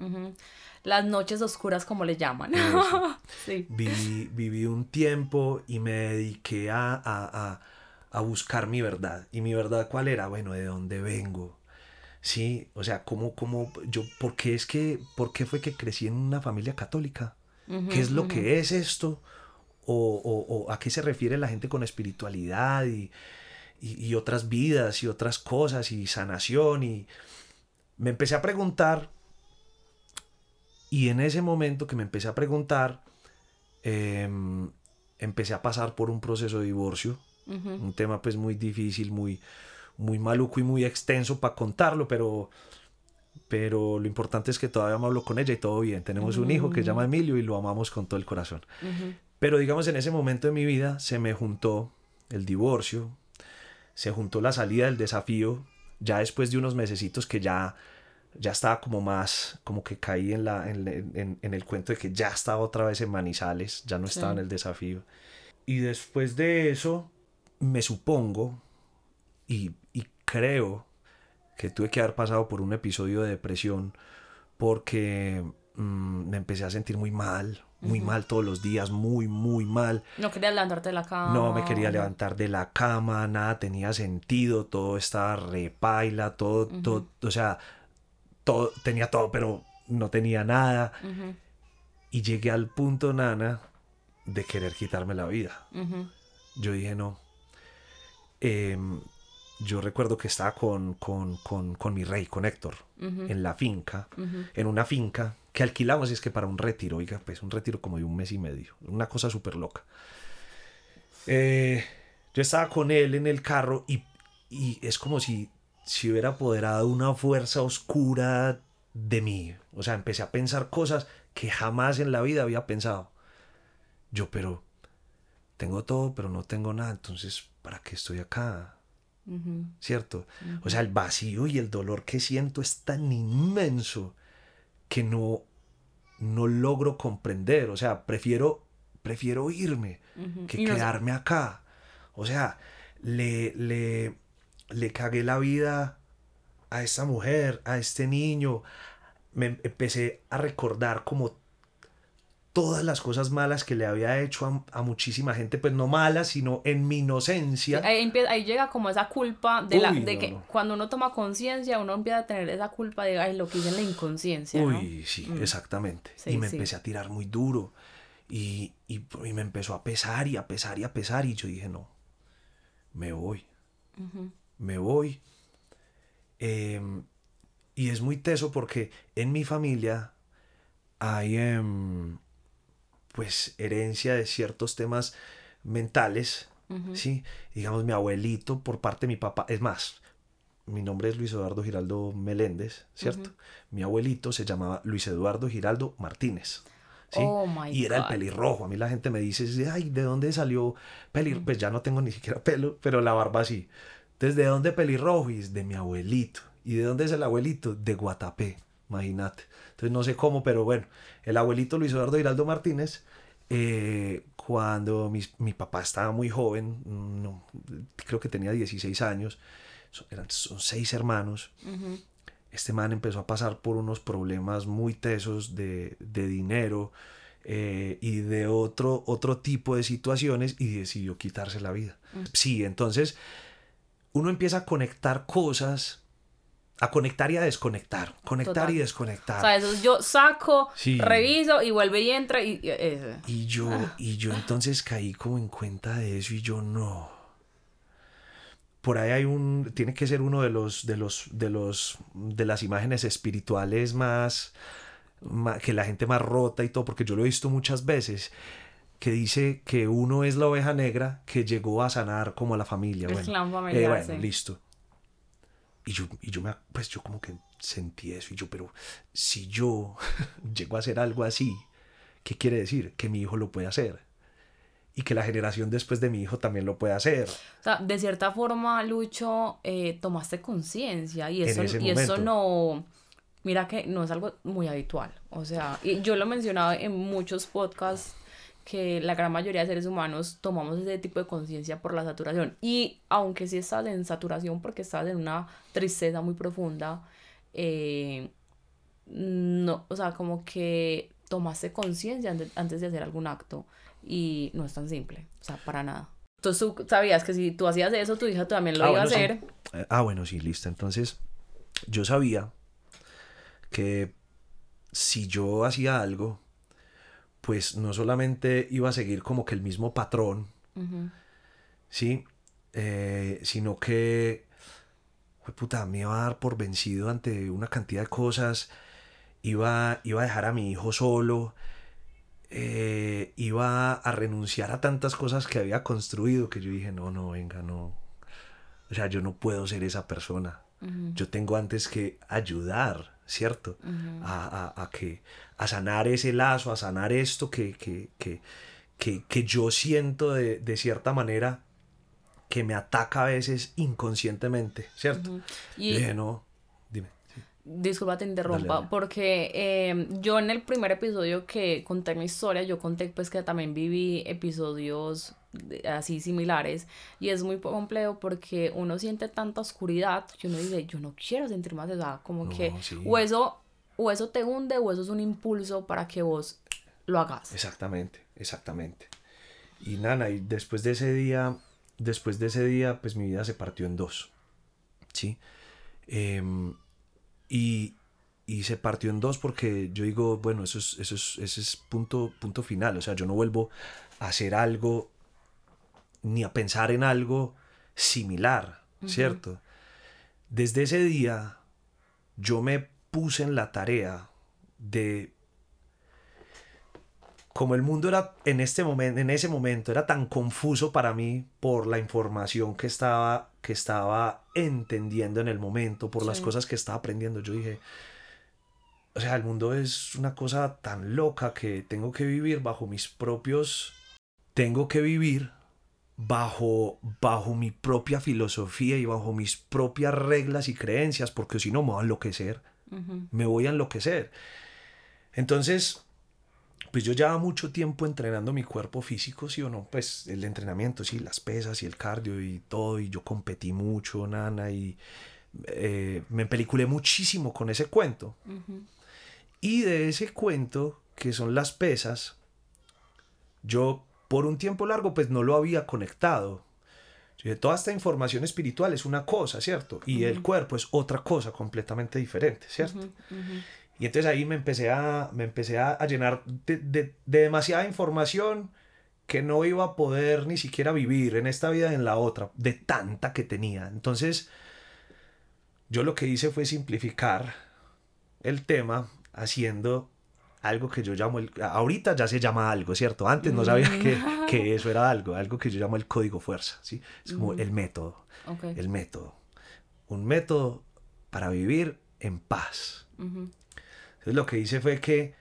Las noches oscuras, como le llaman. sí. viví, viví, un tiempo y me dediqué a, a, a a buscar mi verdad. ¿Y mi verdad cuál era? Bueno, ¿de dónde vengo? Sí, o sea, ¿cómo, cómo, yo, por qué es que, por qué fue que crecí en una familia católica? ¿Qué es lo que es esto? O, o, a qué se refiere la gente con espiritualidad y, y, otras vidas y otras cosas y sanación? Y me empecé a preguntar y en ese momento que me empecé a preguntar, em, empecé a pasar por un proceso de divorcio un tema pues muy difícil, muy, muy maluco y muy extenso para contarlo, pero, pero lo importante es que todavía me hablo con ella y todo bien. Tenemos un hijo que se llama mm. Emilio y lo amamos con todo el corazón. Pero digamos en ese momento de mi vida se me juntó el divorcio, se juntó la salida del desafío, ya después de unos mesecitos que ya ya estaba como más, como que caí en, la, en, en, el cuento de que ya estaba otra vez en Manizales, ya no estaba en el desafío. Y después de eso, me supongo y, creo que tuve que haber pasado por un episodio de depresión porque mm, me empecé a sentir muy mal, muy mal todos los días, muy, muy mal. No quería levantarte de la cama. No me quería levantar de la cama, nada tenía sentido, todo estaba repaila, todo, todo, o sea, todo, tenía todo, pero no tenía nada. Y llegué al punto, Nana, de querer quitarme la vida. Yo dije, no, Em, yo recuerdo que estaba con, con, con, con mi rey, con Héctor, en la finca, en una finca que alquilamos, y es que para un retiro, oiga, pues un retiro como de un mes y medio, una cosa súper loca. Eh, yo estaba con él en el carro y, y es como si se hubiera apoderado una fuerza oscura de mí. O sea, empecé a pensar cosas que jamás en la vida había pensado. Yo, pero tengo todo, pero no tengo nada, entonces, ¿para qué estoy acá? ¿Cierto? O sea, el vacío y el dolor que siento es tan inmenso que no, no logro comprender. O sea, prefiero, prefiero irme que quedarme acá. O sea, le, le, le cagué la vida a esta mujer, a este niño. Me empecé a recordar como todas las cosas malas que le había hecho a, muchísima gente, pues no malas, sino en mi inocencia. ahí, llega como esa culpa de, la, de que cuando uno toma conciencia, uno empieza a tener esa culpa de Ay, lo que hice en la inconsciencia. Uy, sí, mm. exactamente. y me empecé a tirar muy duro. Y, y, me empezó a pesar y a pesar y a pesar. Y yo dije, no, me voy. Me voy. Em, y es muy teso porque en mi familia hay... Em, pues herencia de ciertos temas mentales, ¿sí? Digamos, mi abuelito por parte de mi papá, es más, mi nombre es Luis Eduardo Giraldo Meléndez, ¿cierto? Mi abuelito se llamaba Luis Eduardo Giraldo Martínez. ¿sí? Oh y era el pelirrojo. A mí la gente me dice, ay, ¿de dónde salió pelirrojo? Pues ya no tengo ni siquiera pelo, pero la barba sí. Entonces, ¿de dónde pelirrojo? Y es de mi abuelito. ¿Y de dónde es el abuelito? De Guatapé, imagínate. Entonces no sé cómo, pero bueno, el abuelito Luis Eduardo Hiraldo Martínez, eh, cuando mi, papá estaba muy joven, no, creo que tenía 16 años, son, eran, son seis hermanos, este man empezó a pasar por unos problemas muy tesos de, dinero eh, y de otro, otro tipo de situaciones y decidió quitarse la vida. Sí, entonces uno empieza a conectar cosas a conectar y a desconectar, conectar y desconectar. O sea, eso yo saco, reviso y vuelve y entra y... Y yo, Ah. y yo entonces caí como en cuenta de eso y yo no. Por ahí hay un, tiene que ser uno de los, de los, de los, de las imágenes espirituales más, más, que la gente más rota y todo, porque yo lo he visto muchas veces, que dice que uno es la oveja negra que llegó a sanar como a la familia. El bueno, eh, bueno, sí. listo. Y yo, y yo me, pues yo como que sentí eso y yo, pero si yo llego a hacer algo así, ¿qué quiere decir? Que mi hijo lo puede hacer. Y que la generación después de mi hijo también lo puede hacer. O sea, de cierta forma, Lucho, eh, tomaste conciencia y eso, y eso no, mira que no es algo muy habitual. O sea, y yo lo he mencionado en muchos podcasts que la gran mayoría de seres humanos tomamos ese tipo de conciencia por la saturación. Y aunque sí estás en saturación porque estás en una tristeza muy profunda, eh, no, o sea, como que tomaste conciencia ante- antes de hacer algún acto y no es tan simple, o sea, para nada. Entonces tú sabías que si tú hacías eso, tu hija también lo Ah, iba bueno, a hacer. Eh, Ah, bueno, sí, listo. Entonces, yo sabía que si yo hacía algo, pues no solamente iba a seguir como que el mismo patrón. ¿sí? Eh, sino que, puta, me iba a dar por vencido ante una cantidad de cosas, iba, iba a dejar a mi hijo solo, eh, iba a renunciar a tantas cosas que había construido que yo dije, no, no, venga, no. O sea, yo no puedo ser esa persona. Yo tengo antes que ayudar, ¿cierto? A, a- a que, a sanar ese lazo, a sanar esto que, que, que, que, que yo siento de, de cierta manera que me ataca a veces inconscientemente, ¿cierto? Yo Y dije, no, dime. sí. disculpa te interrumpa, dale. porque eh, yo en el primer episodio que conté mi historia, yo conté pues que también viví episodios así similares y es muy complejo porque uno siente tanta oscuridad que uno dice, yo no quiero sentir más sea, como No, que sí. o eso, o eso te hunde o eso es un impulso para que vos lo hagas. Exactamente, exactamente. Y nana, y después de ese día, después de ese día, pues mi vida se partió en dos. ¿Sí? Em, y, y se partió en dos porque yo digo, bueno, eso es, eso es, ese es punto, punto final. O sea, yo no vuelvo a hacer algo ni a pensar en algo similar, ¿cierto? Desde ese día yo me puse en la tarea de como el mundo era en este momento en ese momento era tan confuso para mí por la información que estaba que estaba entendiendo en el momento por las cosas que estaba aprendiendo yo dije o sea el mundo es una cosa tan loca que tengo que vivir bajo mis propios tengo que vivir bajo bajo mi propia filosofía y bajo mis propias reglas y creencias porque si no me voy a enloquecer me voy a enloquecer. Entonces, pues yo llevaba mucho tiempo entrenando mi cuerpo físico, sí o no, pues el entrenamiento, sí, las pesas y el cardio y todo, y yo competí mucho, nana, y eh, me peliculé muchísimo con ese cuento. Y de ese cuento, que son las pesas, yo por un tiempo largo pues no lo había conectado. Toda esta información espiritual es una cosa, ¿cierto? Y el cuerpo es otra cosa completamente diferente, ¿cierto? Y entonces ahí me empecé a, me empecé a, a llenar de, de- de demasiada información que no iba a poder ni siquiera vivir en esta vida y en la otra, de tanta que tenía. Entonces, yo lo que hice fue simplificar el tema haciendo algo que yo llamo, el, ahorita ya se llama algo, ¿cierto? Antes no sabía Mm. que, que eso era algo, algo que yo llamo el código fuerza, ¿sí? Es como Ujú. el método, el método. Un método para vivir en paz. Entonces lo que hice fue que,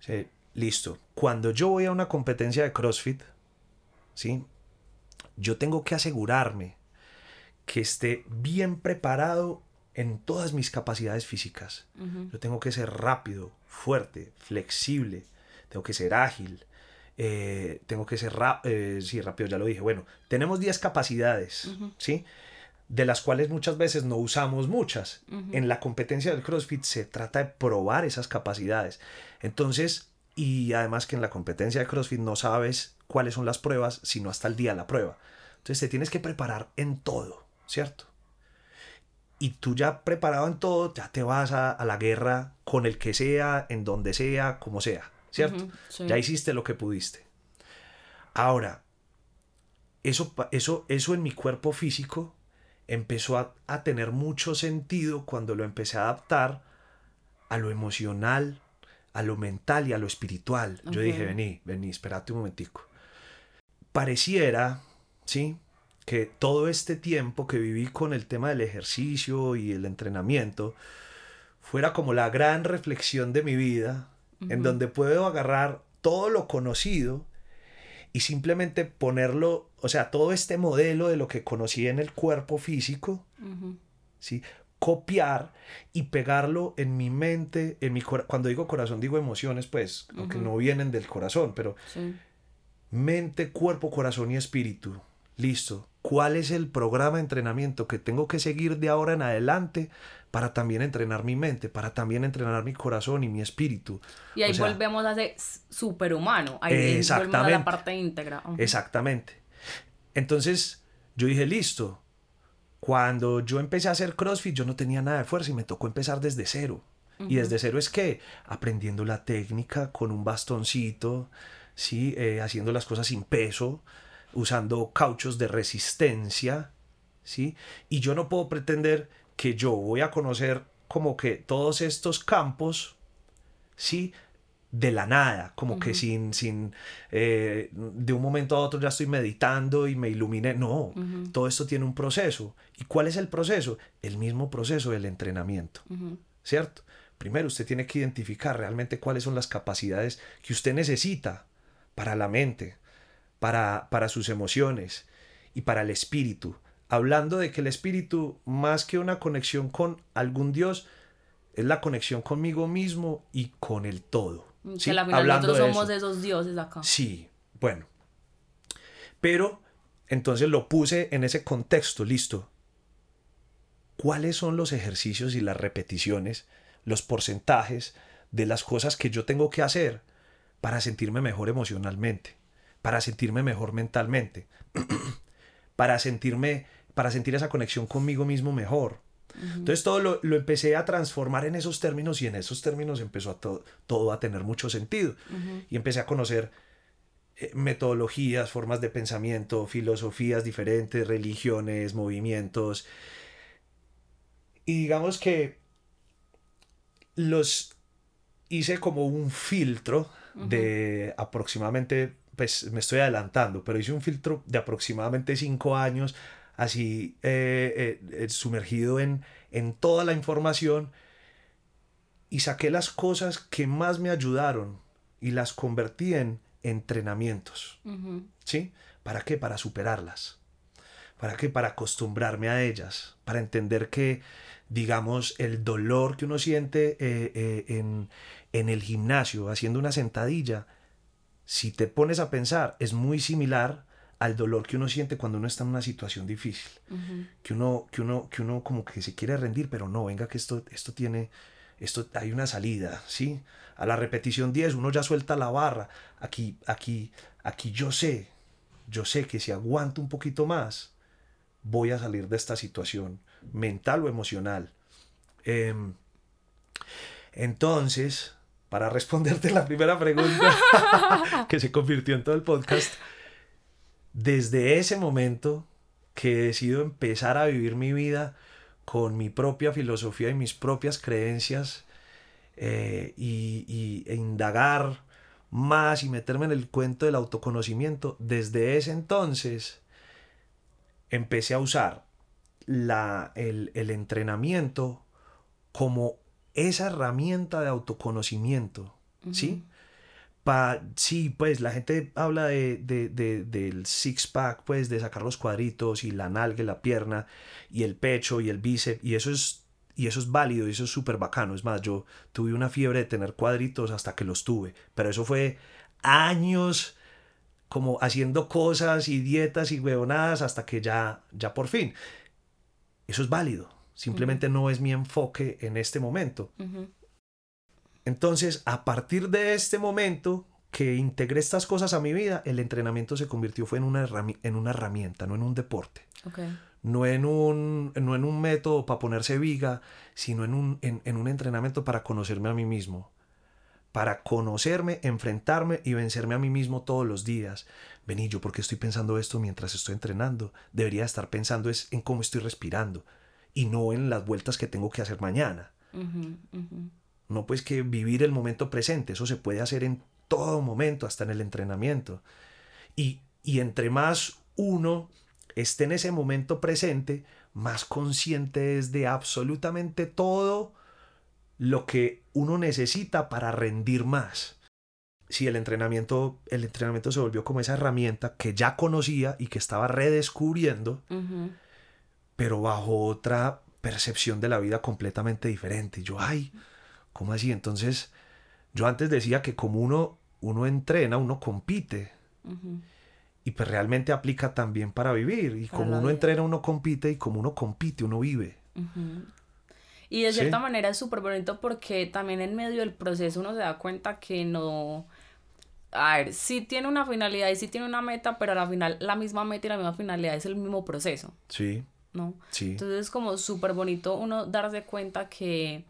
sea, listo, cuando yo voy a una competencia de CrossFit, ¿sí? Yo tengo que asegurarme que esté bien preparado en todas mis capacidades físicas. Yo tengo que ser rápido, fuerte, flexible, tengo que ser ágil, eh, tengo que ser ra- eh, sí, rápido, ya lo dije. Bueno, tenemos 10 capacidades. ¿sí? De las cuales muchas veces no usamos muchas. En la competencia del CrossFit se trata de probar esas capacidades. Entonces, y además que en la competencia de CrossFit no sabes cuáles son las pruebas, sino hasta el día de la prueba. Entonces te tienes que preparar en todo, ¿cierto? Y tú ya preparado en todo, ya te vas a, a la guerra con el que sea, en donde sea, como sea, ¿cierto? Sí. Ya hiciste lo que pudiste. Ahora, eso, eso, eso en mi cuerpo físico empezó a, a tener mucho sentido cuando lo empecé a adaptar a lo emocional, a lo mental y a lo espiritual. Yo dije, vení, vení, espérate un momentico. Pareciera, ¿sí? Que todo este tiempo que viví con el tema del ejercicio y el entrenamiento fuera como la gran reflexión de mi vida, en donde puedo agarrar todo lo conocido y simplemente ponerlo, o sea, todo este modelo de lo que conocí en el cuerpo físico. ¿sí? copiar y pegarlo en mi mente, en mi cuando digo corazón digo emociones, pues, aunque Ujú. no vienen del corazón, pero Sí. mente, cuerpo, corazón y espíritu. Listo. ¿Cuál es el programa de entrenamiento que tengo que seguir de ahora en adelante para también entrenar mi mente, para también entrenar mi corazón y mi espíritu? Y ahí O sea, volvemos a ser superhumano. Ahí ahí volvemos a la Exactamente. parte íntegra. Exactamente. Entonces yo dije, listo. Cuando yo empecé a hacer CrossFit, yo no tenía nada de fuerza y me tocó empezar desde cero. Y desde cero es que aprendiendo la técnica con un bastoncito, ¿sí? Eh, haciendo las cosas sin peso, usando cauchos de resistencia, ¿sí? Y yo no puedo pretender que yo voy a conocer como que todos estos campos, ¿sí? De la nada, como que sin, sin, eh, de un momento a otro ya estoy meditando y me iluminé. No, todo esto tiene un proceso. ¿Y cuál es el proceso? El mismo proceso del entrenamiento. ¿cierto? Primero usted tiene que identificar realmente cuáles son las capacidades que usted necesita para la mente, para, para sus emociones y para el espíritu. Hablando de que el espíritu, más que una conexión con algún Dios, es la conexión conmigo mismo y con el todo. ¿sí? Que al final Hablando nosotros de somos eso. esos dioses acá. Sí, bueno. Pero entonces lo puse en ese contexto, listo. ¿Cuáles son los ejercicios y las repeticiones, los porcentajes de las cosas que yo tengo que hacer para sentirme mejor emocionalmente, para sentirme mejor mentalmente, para sentirme, para sentir esa conexión conmigo mismo mejor? Entonces todo lo, lo empecé a transformar en esos términos y en esos términos empezó a to- todo a tener mucho sentido. Y empecé a conocer eh, metodologías, formas de pensamiento, filosofías diferentes, religiones, movimientos. Y digamos que los hice como un filtro de aproximadamente, pues me estoy adelantando, pero hice un filtro de aproximadamente cinco años, así eh, eh, eh, sumergido en, en toda la información y saqué las cosas que más me ayudaron y las convertí en entrenamientos. ¿Sí? ¿Para qué? Para superarlas. ¿Para qué? Para acostumbrarme a ellas. Para entender que, digamos, el dolor que uno siente eh, eh, en, en el gimnasio haciendo una sentadilla, si te pones a pensar, es muy similar al dolor que uno siente cuando uno está en una situación difícil. Que uno, que uno, que uno como que se quiere rendir, pero no, venga que esto, esto tiene, esto hay una salida, ¿sí? A la repetición 10 uno ya suelta la barra. Aquí, aquí, aquí yo sé, yo sé que si aguanto un poquito más, voy a salir de esta situación mental o emocional. Em, entonces, para responderte la primera pregunta que se convirtió en todo el podcast, desde ese momento que decido empezar a vivir mi vida con mi propia filosofía y mis propias creencias eh, y, y- e indagar más y meterme en el cuento del autoconocimiento, desde ese entonces empecé a usar la, el, el entrenamiento como esa herramienta de autoconocimiento, ¿sí? Pa, sí, pues la gente habla de, de- de- del six-pack, pues de sacar los cuadritos y la nalga, y la pierna y el pecho y el bíceps y eso es, y eso es válido y eso es súper bacano. Es más, yo tuve una fiebre de tener cuadritos hasta que los tuve, pero eso fue años como haciendo cosas y dietas y huevonadas hasta que ya, ya por fin. Eso es válido. Simplemente no es mi enfoque en este momento. Entonces, a partir de este momento que integré estas cosas a mi vida, el entrenamiento se convirtió fue en una, en una herramienta, no en un deporte. No en un, no en un método para ponerse viga, sino en un, en, en un entrenamiento para conocerme a mí mismo para conocerme, enfrentarme y vencerme a mí mismo todos los días. Vení, yo por qué estoy pensando esto mientras estoy entrenando. Debería estar pensando es en cómo estoy respirando y no en las vueltas que tengo que hacer mañana. No pues que vivir el momento presente, eso se puede hacer en todo momento, hasta en el entrenamiento. Y, y entre más uno esté en ese momento presente, más consciente es de absolutamente todo lo que uno necesita para rendir más. Si el entrenamiento, el entrenamiento se volvió como esa herramienta que ya conocía y que estaba redescubriendo, pero bajo otra percepción de la vida completamente diferente. Yo, ay, ¿cómo así? Entonces, yo antes decía que como uno, uno entrena, uno compite. Y pues realmente aplica también para vivir. Y como uno entrena, uno compite. Y como uno compite, uno vive. Y de cierta manera es súper bonito porque también en medio del proceso uno se da cuenta que no... A ver, sí tiene una finalidad y sí tiene una meta, pero a la final la misma meta y la misma finalidad es el mismo proceso. Sí. ¿No? Sí. Entonces es como súper bonito uno darse cuenta que...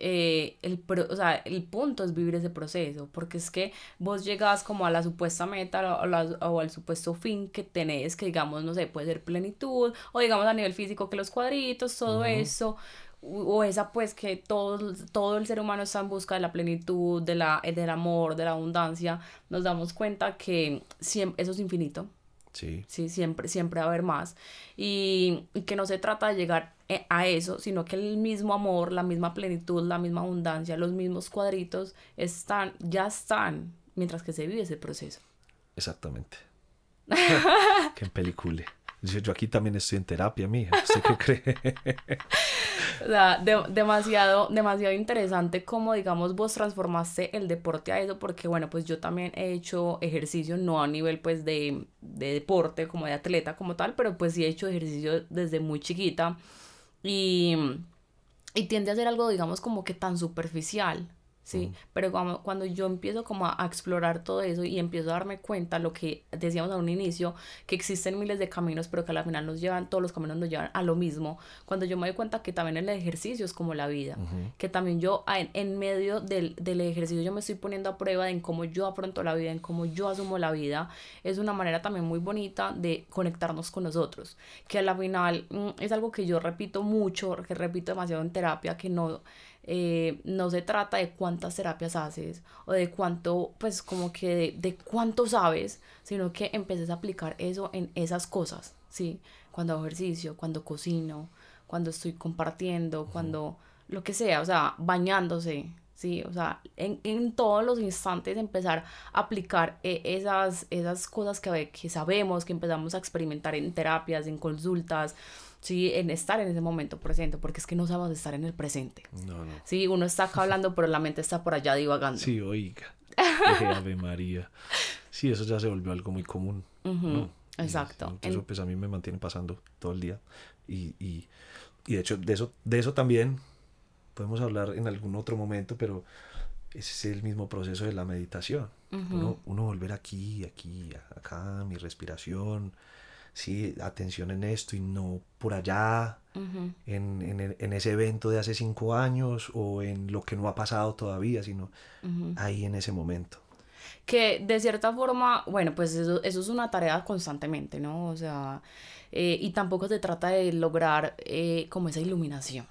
Eh, el, o sea, el punto es vivir ese proceso, porque es que vos llegas como a la supuesta meta o, al supuesto fin que tenés, que digamos, no sé, puede ser plenitud, o digamos a nivel físico que los cuadritos, todo eso, o esa pues que todo, todo el ser humano está en busca de la plenitud, de la, del amor, de la abundancia, nos damos cuenta que siempre, eso es infinito. Sí. Sí, siempre, siempre va a haber más. Y, que no se trata de llegar e, a eso, sino que el mismo amor, la misma plenitud, la misma abundancia, los mismos cuadritos están, ya están, mientras que se vive ese proceso. Exactamente. Qué película. Yo aquí también estoy en terapia, mija. ¿Usted qué cree? o sea, demasiado, demasiado interesante cómo, digamos, vos transformaste el deporte a eso, porque, bueno, pues yo también he hecho ejercicio, no a nivel, pues, de, de deporte, como de atleta, como tal, pero pues sí he hecho ejercicio desde muy chiquita. Y, y tiende a ser algo, digamos, como que tan superficial, ¿sí? Pero cuando, cuando yo empiezo como a, explorar todo eso y empiezo a darme cuenta, lo que decíamos a un inicio, que existen miles de caminos, pero que al final nos llevan, todos los caminos nos llevan a lo mismo, cuando yo me doy cuenta que también el ejercicio es como la vida, que también yo en, en medio del, del, ejercicio yo me estoy poniendo a prueba en cómo yo afronto la vida, en cómo yo asumo la vida, es una manera también muy bonita de conectarnos con nosotros, que al final mm, es algo que yo repito mucho, que repito demasiado en terapia, que no eh, no se trata de cuántas terapias haces o de cuánto, pues como que de, cuánto sabes, sino que empeces a aplicar eso en esas cosas, ¿sí? Cuando hago ejercicio, cuando cocino, cuando estoy compartiendo, cuando lo que sea, o sea, bañándose, ¿sí? O sea, en, en todos los instantes empezar a aplicar eh, esas, esas cosas que, que sabemos, que empezamos a experimentar en terapias, en consultas, ¿sí? En estar en ese momento presente, porque es que no sabemos estar en el presente. No, no. Sí, uno está acá hablando, pero la mente está por allá divagando. Sí, oiga. Ave María. Sí, eso ya se volvió algo muy común. Exacto. Eso pues a mí me mantiene pasando todo el día. Y, y, y, de hecho, de eso, de eso también podemos hablar en algún otro momento, pero ese es el mismo proceso de la meditación. uno, uno volver aquí, aquí, acá, mi respiración, sí, atención en esto y no por allá, en, en, ese evento de hace cinco años o en lo que no ha pasado todavía, sino ahí en ese momento. Que de cierta forma, bueno, pues eso, eso es una tarea constantemente, ¿no? O sea, eh, y tampoco se trata de lograr eh, como esa iluminación.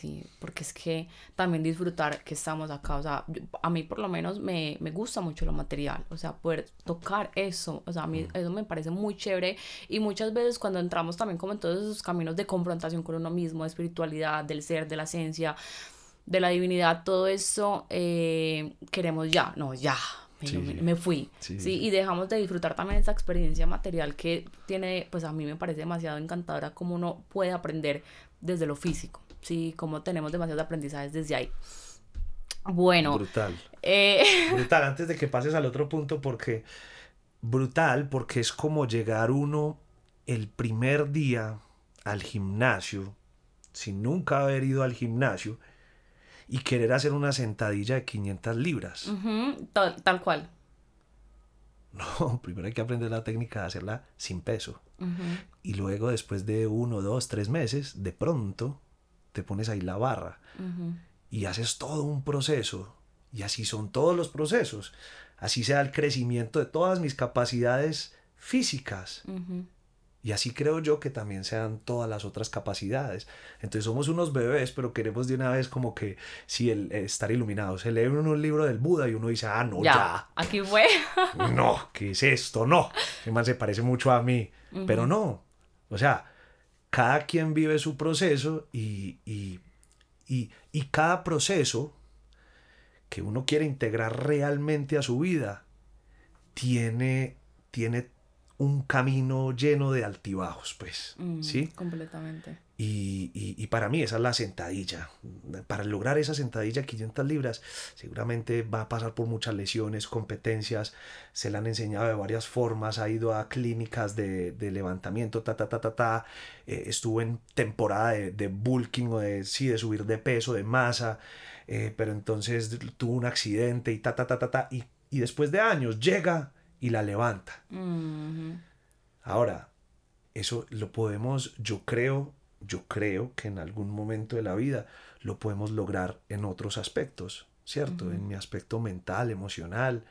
Sí, porque es que también disfrutar que estamos acá, o sea, a mí por lo menos me, me, gusta mucho lo material, o sea, poder tocar eso, o sea, a mí eso me parece muy chévere y muchas veces cuando entramos también como en todos esos caminos de confrontación con uno mismo, de espiritualidad, del ser, de la esencia, de la divinidad, todo eso, eh, queremos ya, no, ya, me, fui, sí, y dejamos de disfrutar también esa experiencia material que tiene, pues a mí me parece demasiado encantadora como uno puede aprender desde lo físico. Sí, como tenemos demasiados aprendizajes desde ahí. Bueno. Brutal. Eh, brutal, antes de que pases al otro punto, porque brutal, porque es como llegar uno el primer día al gimnasio, sin nunca haber ido al gimnasio, y querer hacer una sentadilla de 500 libras. tal, tal, cual. No, primero hay que aprender la técnica de hacerla sin peso. Y luego, después de uno, dos, tres meses, de pronto te pones ahí la barra y haces todo un proceso. Y así son todos los procesos. Así sea el crecimiento de todas mis capacidades físicas. Y así creo yo que también sean todas las otras capacidades. Entonces somos unos bebés, pero queremos de una vez como que, sí, el, estar iluminados. Se lee uno un libro del Buda y uno dice, ah, no, ya. Aquí fue. no, ¿qué es esto? No. Ese man se parece mucho a mí. Pero no. O sea, cada quien vive su proceso y, y, y, y cada proceso que uno quiere integrar realmente a su vida tiene, tiene un camino lleno de altibajos, pues, mm, ¿sí? Completamente. Y, y, para mí esa es la sentadilla. Para lograr esa sentadilla 500 libras, seguramente va a pasar por muchas lesiones, competencias, se le han enseñado de varias formas, ha ido a clínicas de, de levantamiento, ta, ta, ta, ta, ta, eh, estuvo en temporada de, de, bulking o de, sí, de subir de peso, de masa, eh, pero entonces tuvo un accidente y ta, ta, ta, ta, ta, y, y después de años llega y la levanta. Ahora, eso lo podemos, yo creo, yo creo que en algún momento de la vida lo podemos lograr en otros aspectos, ¿cierto? En mi aspecto mental, emocional,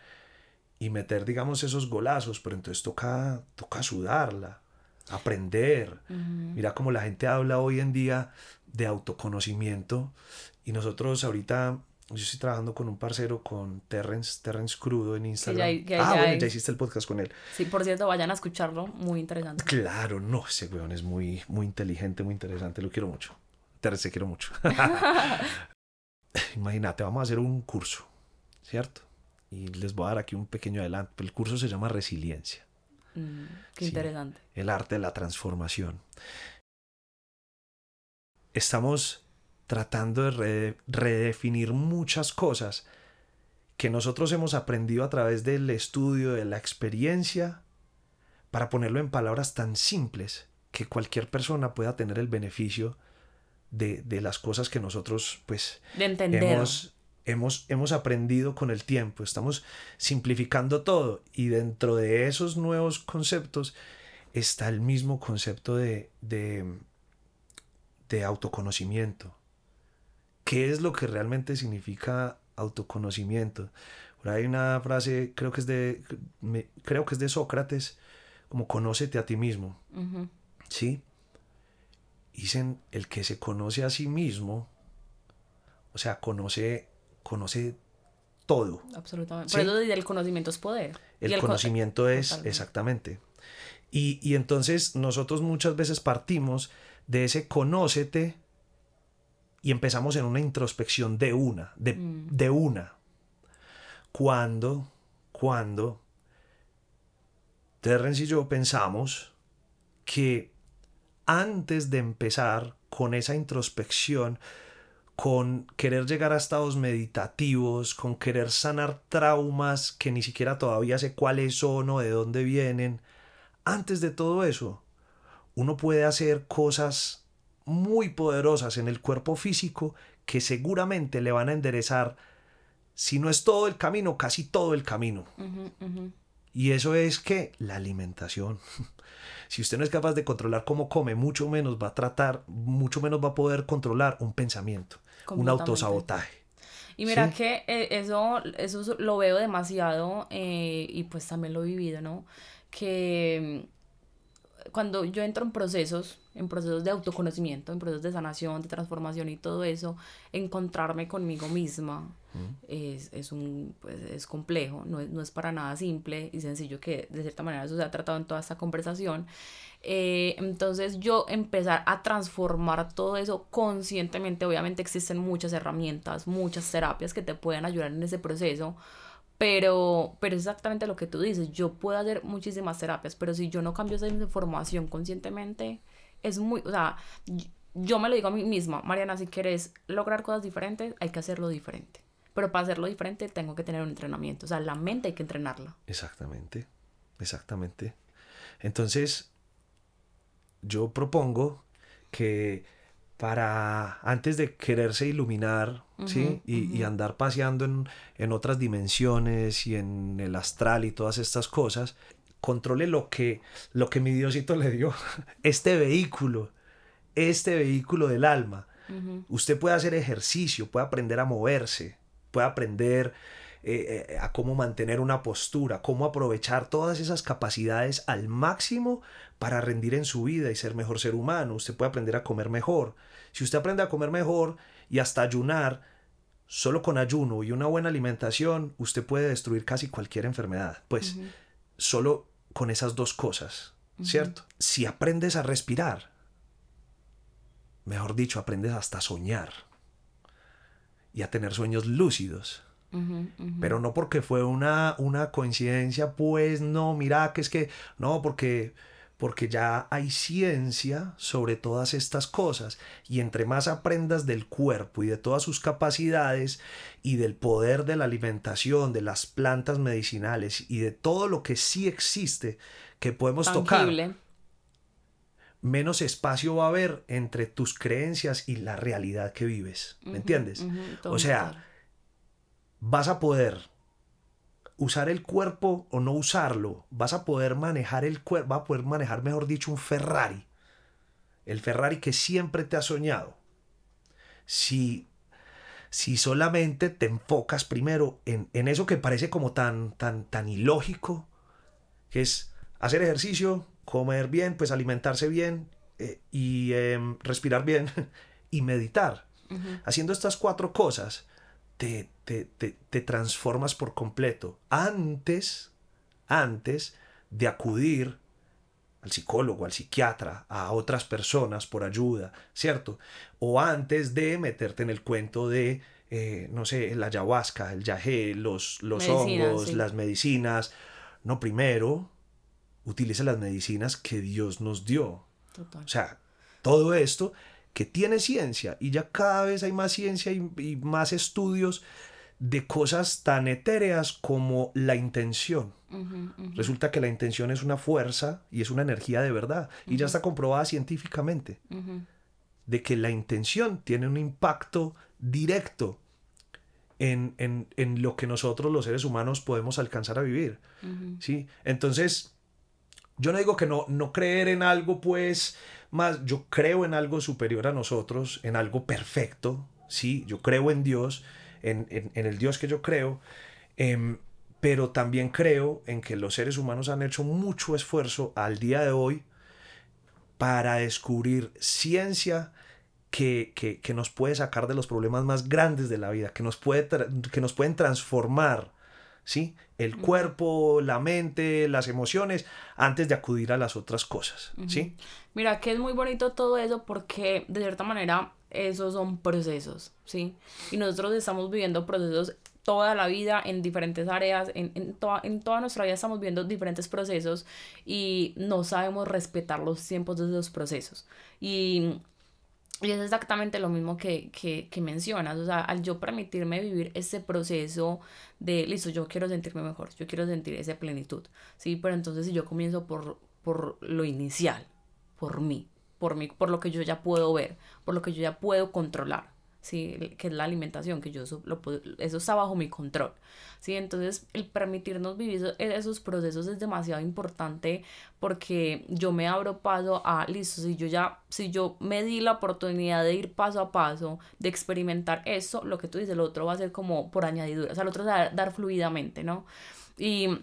y meter, digamos, esos golazos, pero entonces toca, toca sudarla, aprender. Mira cómo la gente habla hoy en día de autoconocimiento y nosotros ahorita yo estoy trabajando con un parcero, con Terrence, Terrence Crudo en Instagram. ah, bueno, ya hiciste el podcast con él. Sí, por cierto, vayan a escucharlo, muy interesante. Claro, no, ese weón es muy, muy inteligente, muy interesante, lo quiero mucho. Terrence, te quiero mucho. Imagínate, vamos a hacer un curso, ¿cierto? Y les voy a dar aquí un pequeño adelanto. El curso se llama Resiliencia. Mm, qué interesante. El arte de la transformación. Estamos tratando de redefinir muchas cosas que nosotros hemos aprendido a través del estudio, de la experiencia, para ponerlo en palabras tan simples que cualquier persona pueda tener el beneficio de, las cosas que nosotros pues hemos, hemos, hemos aprendido con el tiempo. Estamos simplificando todo y dentro de esos nuevos conceptos está el mismo concepto de, de, de autoconocimiento qué es lo que realmente significa autoconocimiento. Por ahí hay una frase, creo que es de, creo que es de Sócrates, como conócete a ti mismo. ¿Sí? Dicen, el que se conoce a sí mismo, o sea, conoce, conoce todo. Absolutamente. Por eso el conocimiento es poder. El, conocimiento es, exactamente. Y, y entonces nosotros muchas veces partimos de ese conócete y empezamos en una introspección de una, de, mm. de una. Cuando, cuando Terrence y yo pensamos que antes de empezar con esa introspección, con querer llegar a estados meditativos, con querer sanar traumas que ni siquiera todavía sé cuáles son o de dónde vienen, antes de todo eso, uno puede hacer cosas muy poderosas en el cuerpo físico que seguramente le van a enderezar, si no es todo el camino, casi todo el camino. Y eso es que la alimentación. si usted no es capaz de controlar cómo come, mucho menos va a tratar, mucho menos va a poder controlar un pensamiento, un autosabotaje. Y mira que eh, eso, eso lo veo demasiado eh, y pues también lo he vivido, ¿no? Que cuando yo entro en procesos, en procesos de autoconocimiento, en procesos de sanación, de transformación y todo eso, encontrarme conmigo misma es, es, un, pues, es complejo, no es, no es para nada simple y sencillo que de cierta manera eso se ha tratado en toda esta conversación. Eh, entonces yo empezar a transformar todo eso conscientemente, obviamente existen muchas herramientas, muchas terapias que te pueden ayudar en ese proceso, pero, pero exactamente lo que tú dices, yo puedo hacer muchísimas terapias, pero si yo no cambio esa información conscientemente, es muy, o sea, yo me lo digo a mí misma, Mariana, si quieres lograr cosas diferentes, hay que hacerlo diferente. Pero para hacerlo diferente tengo que tener un entrenamiento, o sea, la mente hay que entrenarla. Exactamente, exactamente. Entonces, yo propongo que para antes de quererse iluminar, ¿sí? Y, andar paseando en, en, otras dimensiones y en el astral y todas estas cosas, controle lo que, lo que mi Diosito le dio, este vehículo, este vehículo del alma. Usted puede hacer ejercicio, puede aprender a moverse, puede aprender eh, eh, a cómo mantener una postura, cómo aprovechar todas esas capacidades al máximo para rendir en su vida y ser mejor ser humano. Usted puede aprender a comer mejor. Si usted aprende a comer mejor y hasta ayunar, solo con ayuno y una buena alimentación, usted puede destruir casi cualquier enfermedad. Pues solo con esas dos cosas, ¿cierto? Si aprendes a respirar, mejor dicho, aprendes hasta a soñar y a tener sueños lúcidos. Pero no porque fue una, una coincidencia, pues no, mira que es que, no, porque, porque ya hay ciencia sobre todas estas cosas y entre más aprendas del cuerpo y de todas sus capacidades y del poder de la alimentación, de las plantas medicinales y de todo lo que sí existe que podemos tocar, menos espacio va a haber entre tus creencias y la realidad que vives, ¿me entiendes? o sea, vas a poder usar el cuerpo o no usarlo, vas a poder manejar el cuerpo, vas a poder manejar, mejor dicho, un Ferrari. El Ferrari que siempre te ha soñado. Si, si solamente te enfocas primero en, en, eso que parece como tan, tan, tan ilógico, que es hacer ejercicio, comer bien, pues alimentarse bien eh, y em, respirar bien y meditar. Haciendo estas cuatro cosas, te, te, transformas por completo. Antes, antes de acudir al psicólogo, al psiquiatra, a otras personas por ayuda, ¿cierto? O antes de meterte en el cuento de, eh, no sé, la ayahuasca, el yagé, los, los hongos, las medicinas. No, primero, utiliza las medicinas que Dios nos dio. O sea, todo esto que tiene ciencia y ya cada vez hay más ciencia y, más estudios de cosas tan etéreas como la intención. Resulta que la intención es una fuerza y es una energía de verdad y ya está comprobada científicamente de que la intención tiene un impacto directo en, en, lo que nosotros los seres humanos podemos alcanzar a vivir. ¿sí? Entonces, yo no digo que no, no creer en algo, pues, más, yo creo en algo superior a nosotros, en algo perfecto, sí, yo creo en Dios, en, el Dios que yo creo, em, pero también creo en que los seres humanos han hecho mucho esfuerzo al día de hoy para descubrir ciencia que, que, nos puede sacar de los problemas más grandes de la vida, que nos, puede que nos pueden transformar ¿sí? El cuerpo, la mente, las emociones, antes de acudir a las otras cosas, ¿sí? Mira, que es muy bonito todo eso porque de cierta manera esos son procesos, ¿sí? Y nosotros estamos viviendo procesos toda la vida en diferentes áreas, en, en, toda, en toda nuestra vida estamos viendo diferentes procesos y no sabemos respetar los tiempos de esos procesos. Y y es exactamente lo mismo que, que, que, mencionas, o sea, al yo permitirme vivir ese proceso de, listo, yo quiero sentirme mejor, yo quiero sentir esa plenitud, ¿sí? Pero entonces si yo comienzo por, por lo inicial, por mí, por mí, por lo que yo ya puedo ver, por lo que yo ya puedo controlar, ¿sí? que es la alimentación, que yo eso, lo eso está bajo mi control. ¿sí? Entonces, el permitirnos vivir esos procesos es demasiado importante porque yo me abro paso a, listo, si yo ya, si yo me di la oportunidad de ir paso a paso, de experimentar eso, lo que tú dices, el otro va a ser como por añadidura, o sea, el otro va a dar fluidamente, ¿no? Y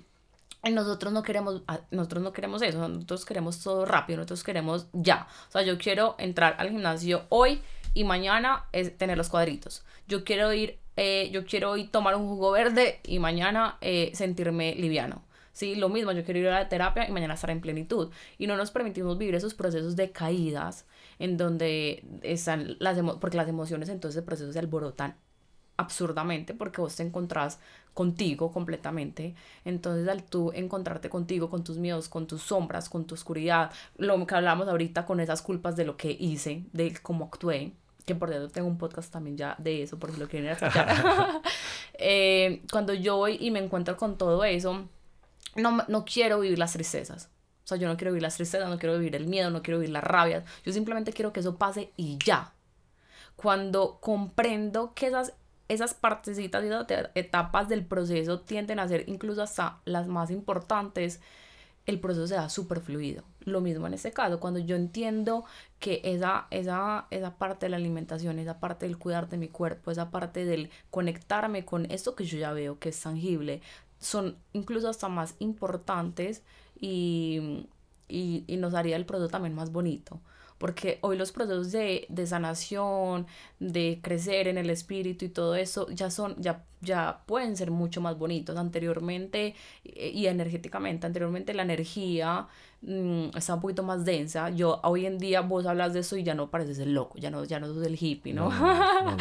nosotros no queremos nosotros no queremos eso nosotros queremos todo rápido nosotros queremos ya o sea yo quiero entrar al gimnasio hoy y mañana es tener los cuadritos. Yo quiero ir, eh, yo quiero ir tomar un jugo verde y mañana eh, sentirme liviano. Sí, lo mismo, yo quiero ir a la terapia y mañana estar en plenitud. Y no nos permitimos vivir esos procesos de caídas en donde están las porque las emociones entonces el proceso se alborotan absurdamente porque vos te encontrás contigo completamente. Entonces al tú encontrarte contigo, con tus miedos, con tus sombras, con tu oscuridad, lo que hablamos ahorita con esas culpas de lo que hice, de cómo actué, que por cierto tengo un podcast también ya de eso, por si lo quieren escuchar. Eh, cuando yo voy y me encuentro con todo eso, no, no quiero vivir las tristezas. O sea, yo no quiero vivir las tristezas, no quiero vivir el miedo, no quiero vivir la rabia. Yo simplemente quiero que eso pase y ya. cuando comprendo que esas esas partecitas y esas etapas del proceso tienden a ser incluso hasta las más importantes, el proceso se da súper fluido. Lo mismo en este caso, cuando yo entiendo que esa, esa, esa parte de la alimentación, esa parte del cuidar de mi cuerpo, esa parte del conectarme con esto que yo ya veo que es tangible, son incluso hasta más importantes y, y, y nos haría el proceso también más bonito porque hoy los procesos de, de, sanación, de crecer en el espíritu y todo eso ya son, ya ya pueden ser mucho más bonitos. Anteriormente eh, y energéticamente, anteriormente la energía mmm, está un poquito más densa. Yo hoy en día vos hablas de eso y ya no pareces el loco, ya no, ya no sos el hippie, ¿no?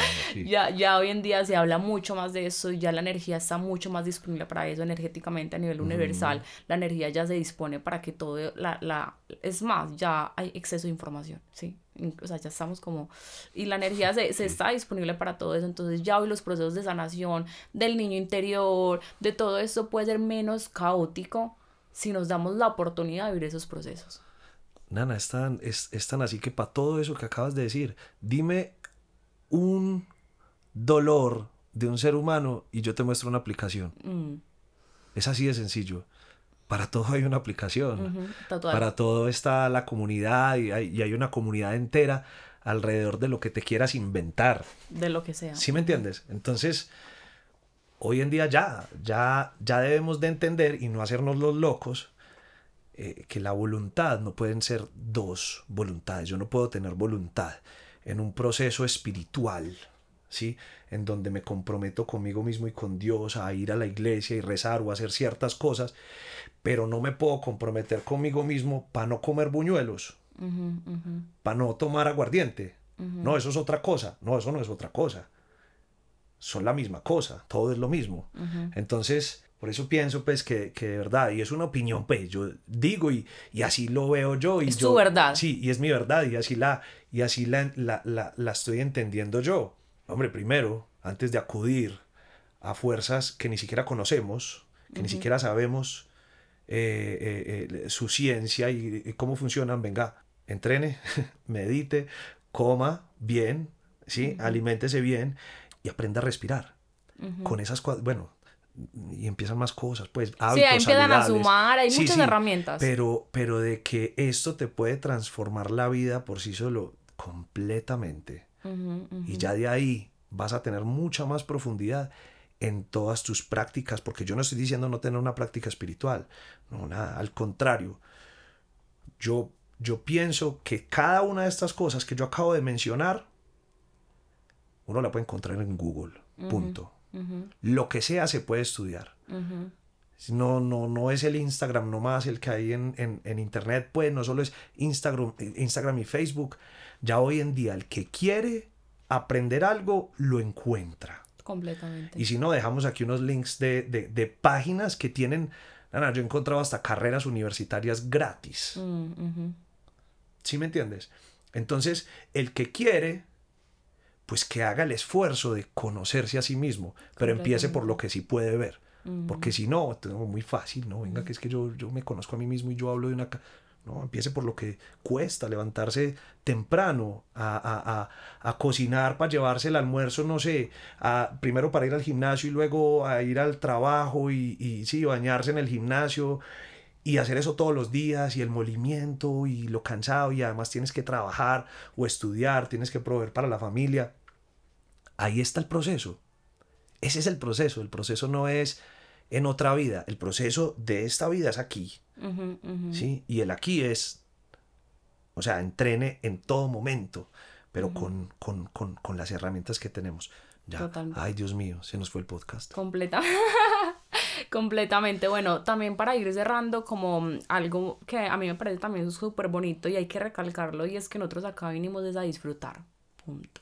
ya, ya hoy en día se habla mucho más de eso y ya la energía está mucho más disponible para eso energéticamente a nivel universal. La energía ya se dispone para que todo, la, la, es más, ya hay exceso de información, ¿sí? o sea, ya estamos como, y la energía se, se, está disponible para todo eso, entonces ya hoy los procesos de sanación del niño interior, de todo esto puede ser menos caótico si nos damos la oportunidad de vivir esos procesos. Nana, es tan, es, es tan así que para todo eso que acabas de decir, dime un dolor de un ser humano y yo te muestro una aplicación. Mm. Es así de sencillo para todo hay una aplicación. para todo está la comunidad y hay, y hay, una comunidad entera alrededor de lo que te quieras inventar. De lo que sea. ¿Sí me entiendes? Entonces, hoy en día ya, ya, ya debemos de entender y no hacernos los locos eh, que la voluntad no pueden ser dos voluntades. Yo no puedo tener voluntad en un proceso espiritual ¿sí? En donde me comprometo conmigo mismo y con Dios a ir a la iglesia y rezar o hacer ciertas cosas, pero no me puedo comprometer conmigo mismo para no comer buñuelos, para no tomar aguardiente. No, eso es otra cosa. No, eso no es otra cosa. Son la misma cosa, todo es lo mismo. Entonces, por eso pienso pues que, que, de verdad, y es una opinión pues, yo digo y, y así lo veo yo. Y es yo, tu verdad. Sí, y es mi verdad y así la, y así la, la, la, la estoy entendiendo yo. Hombre, primero, antes de acudir a fuerzas que ni siquiera conocemos, que ni siquiera sabemos eh, eh, eh, su ciencia y, cómo funcionan, venga, entrene, medite, coma bien, ¿sí? aliméntese bien y aprenda a respirar. Con esas cosas, bueno, y empiezan más cosas, pues hábitos Sí, empiezan a sumar, hay muchas herramientas. Pero, pero de que esto te puede transformar la vida por sí solo completamente. Y ya de ahí vas a tener mucha más profundidad en todas tus prácticas, porque yo no estoy diciendo no tener una práctica espiritual, no, nada, al contrario. Yo, yo pienso que cada una de estas cosas que yo acabo de mencionar, uno la puede encontrar en Google, punto. Lo que sea se puede estudiar. No, no, no es el Instagram nomás el que hay en, en, en, Internet, pues no solo es Instagram, Instagram y Facebook, ya hoy en día el que quiere aprender algo lo encuentra. Completamente. Y si no, dejamos aquí unos links de, de, páginas que tienen, Ana, yo he encontrado hasta carreras universitarias gratis. Mm, ¿Sí me entiendes? Entonces, el que quiere, pues que haga el esfuerzo de conocerse a sí mismo, pero empiece por lo que sí puede ver. Porque si no, muy fácil, ¿no? Venga, que es que yo, yo me conozco a mí mismo y yo hablo de una... ¿no? Empiece por lo que cuesta levantarse temprano a, cocinar para llevarse el almuerzo, no sé, a, primero para ir al gimnasio y luego a ir al trabajo y, y sí, bañarse en el gimnasio y hacer eso todos los días y el movimiento y lo cansado y además tienes que trabajar o estudiar, tienes que proveer para la familia. Ahí está el proceso. Ese es el proceso. El proceso no es en otra vida. El proceso de esta vida es aquí. ¿sí? Y el aquí es, o sea, entrene en todo momento, pero con, con, con, con, las herramientas que tenemos. Ya. Ay, Dios mío, se nos fue el podcast. Completa. Completamente. Bueno, también para ir cerrando, como algo que a mí me parece también súper bonito y hay que recalcarlo, y es que nosotros acá vinimos a disfrutar. Punto.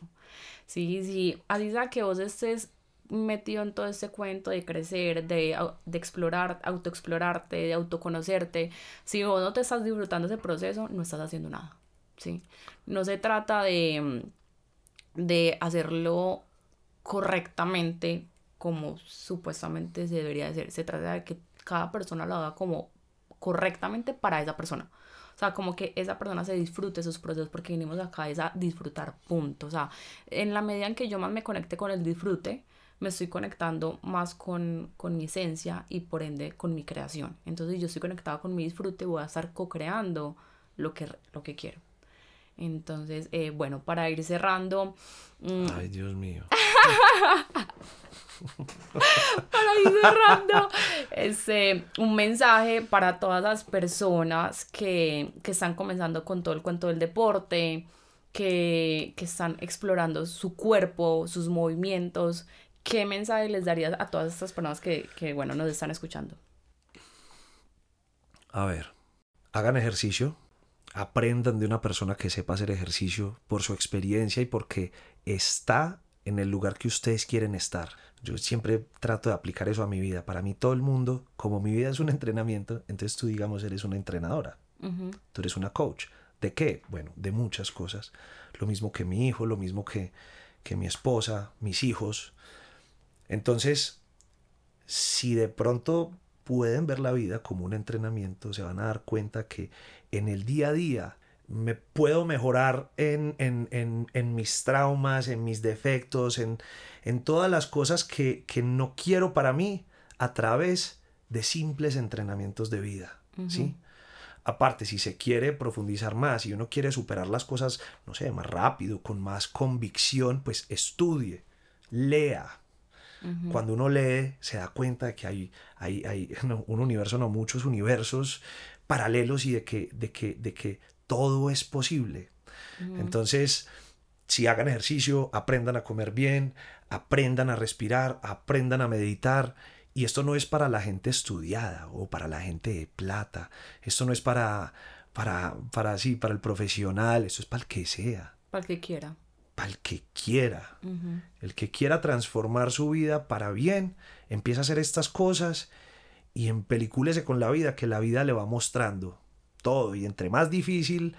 Sí, sí. Así sea que vos estés metido en todo ese cuento de crecer, de, de explorar, autoexplorarte, de autoconocerte, si vos no te estás disfrutando ese proceso, no estás haciendo nada, ¿sí? No se trata de, de hacerlo correctamente como supuestamente se debería hacer, se trata de que cada persona lo haga como correctamente para esa persona. O sea, como que esa persona se disfrute esos procesos porque venimos acá es a disfrutar, punto. O sea, en la medida en que yo más me conecte con el disfrute, me estoy conectando más con, con mi esencia y por ende con mi creación. Entonces, yo estoy conectada con mi disfrute, voy a estar co-creando lo que, lo que quiero. Entonces, eh, bueno, para ir cerrando. Mm, Ay, Dios mío. para ir cerrando, este, un mensaje para todas las personas que, que están comenzando con todo el cuento del deporte, que, que están explorando su cuerpo, sus movimientos. ¿Qué mensaje les darías a todas estas personas que, que, bueno, nos están escuchando? A ver, hagan ejercicio, aprendan de una persona que sepa hacer ejercicio por su experiencia y porque está en el lugar que ustedes quieren estar. Yo siempre trato de aplicar eso a mi vida. Para mí todo el mundo, como mi vida es un entrenamiento, entonces tú digamos eres una entrenadora. Tú eres una coach. ¿De qué? Bueno, de muchas cosas. Lo mismo que mi hijo, lo mismo que, que mi esposa, mis hijos. Entonces, si de pronto pueden ver la vida como un entrenamiento, se van a dar cuenta que en el día a día me puedo mejorar en, en, mis traumas, en mis defectos, en, todas las cosas que, no quiero para mí a través de simples entrenamientos de vida. ¿sí? Aparte, si se quiere profundizar más, y uno quiere superar las cosas, no sé, más rápido, con más convicción, pues estudie, lea. Cuando uno lee, se da cuenta de que hay, hay, hay un universo, no muchos universos paralelos y de que, de que, de que todo es posible. Entonces, si hagan ejercicio, aprendan a comer bien, aprendan a respirar, aprendan a meditar. Y esto no es para la gente estudiada o para la gente de plata. Esto no es para, para, para, sí, para el profesional. Esto es para el que sea. Para el que quiera. Para el que quiera. El que quiera transformar su vida para bien, empieza a hacer estas cosas y empeliculese con la vida, que la vida le va mostrando todo. Y entre más difícil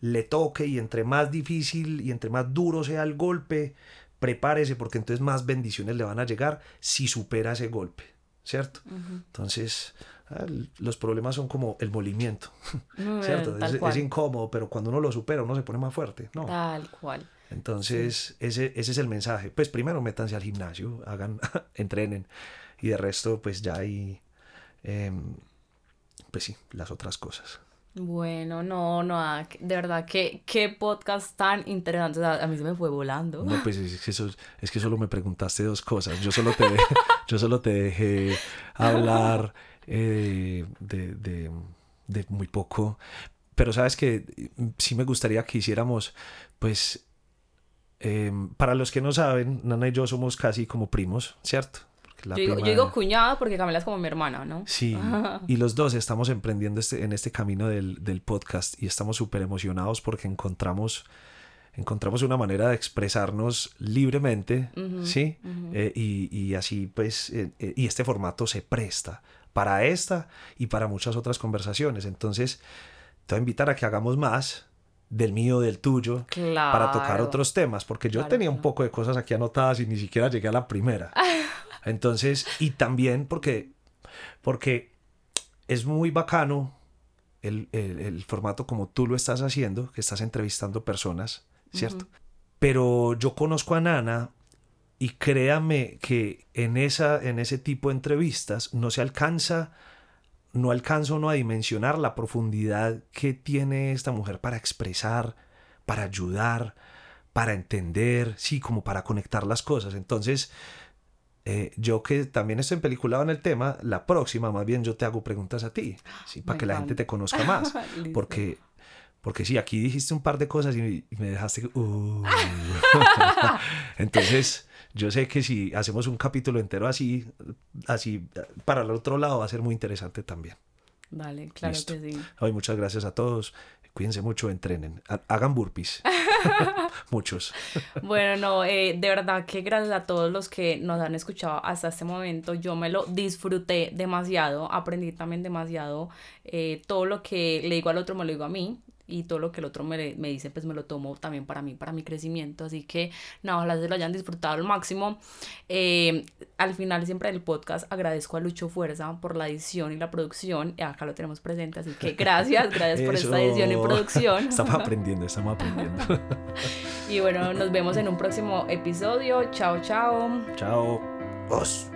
le toque y entre más difícil y entre más duro sea el golpe, prepárese porque entonces más bendiciones le van a llegar si supera ese golpe, ¿cierto? Entonces, ah, los problemas son como el movimiento, ¿cierto? Es, incómodo, pero cuando uno lo supera, uno se pone más fuerte, ¿no? Tal cual. Entonces, ese, ese es el mensaje. Pues primero métanse al gimnasio, hagan, entrenen y de resto, pues ya hay, em, pues sí, las otras cosas. Bueno, no, no, ah, de verdad, qué, qué podcast tan interesante. a mí se me fue volando. No, pues es que, eso, es que solo me preguntaste dos cosas. Yo solo te, yo solo te dejé hablar eh, de, de, de, muy poco. Pero sabes que sí me gustaría que hiciéramos, pues, em, para los que no saben, Nana y yo somos casi como primos, ¿cierto? yo, digo, cuñada porque Camila es como mi hermana, ¿no? Sí, y los dos estamos emprendiendo este, en este camino del, del podcast y estamos súper emocionados porque encontramos, encontramos una manera de expresarnos libremente, ¿sí? Eh, y, y, así pues, eh, eh, y este formato se presta para esta y para muchas otras conversaciones. Entonces, te voy a invitar a que hagamos más del mío, del tuyo, para tocar otros temas, porque yo tenía un poco de cosas aquí anotadas y ni siquiera llegué a la primera. Entonces, y también porque, porque es muy bacano el, formato como tú lo estás haciendo, que estás entrevistando personas, ¿cierto? Pero yo conozco a Nana y créame que en, esa, en ese tipo de entrevistas no se alcanza, no alcanzo no a dimensionar la profundidad que tiene esta mujer para expresar, para ayudar, para entender, sí, como para conectar las cosas. Entonces, eh, yo que también estoy peliculado en el tema, la próxima más bien yo te hago preguntas a ti, ¿sí? para que la gente te conozca más. porque, porque sí, aquí dijiste un par de cosas y, me dejaste... Uh. Entonces, yo sé que si hacemos un capítulo entero así, así, para el otro lado va a ser muy interesante también. Vale, claro que sí. Ay, muchas gracias a todos. Cuídense mucho, entrenen. Hagan burpees. Muchos. bueno, no, eh, de verdad que gracias a todos los que nos han escuchado hasta este momento. Yo me lo disfruté demasiado, aprendí también demasiado. Eh, todo lo que le digo al otro me lo digo a mí. Y todo lo que el otro me, me dice, pues me lo tomo también para mí, para mi crecimiento. Así que, nada, ojalá se lo hayan disfrutado al máximo. Eh, al final siempre del podcast agradezco a Lucho Fuerza por la edición y la producción. Y acá lo tenemos presente, así que gracias, gracias por esta edición y producción. Estamos aprendiendo, estamos aprendiendo. y bueno, nos vemos en un próximo episodio. Chao, chao. Chao. Os.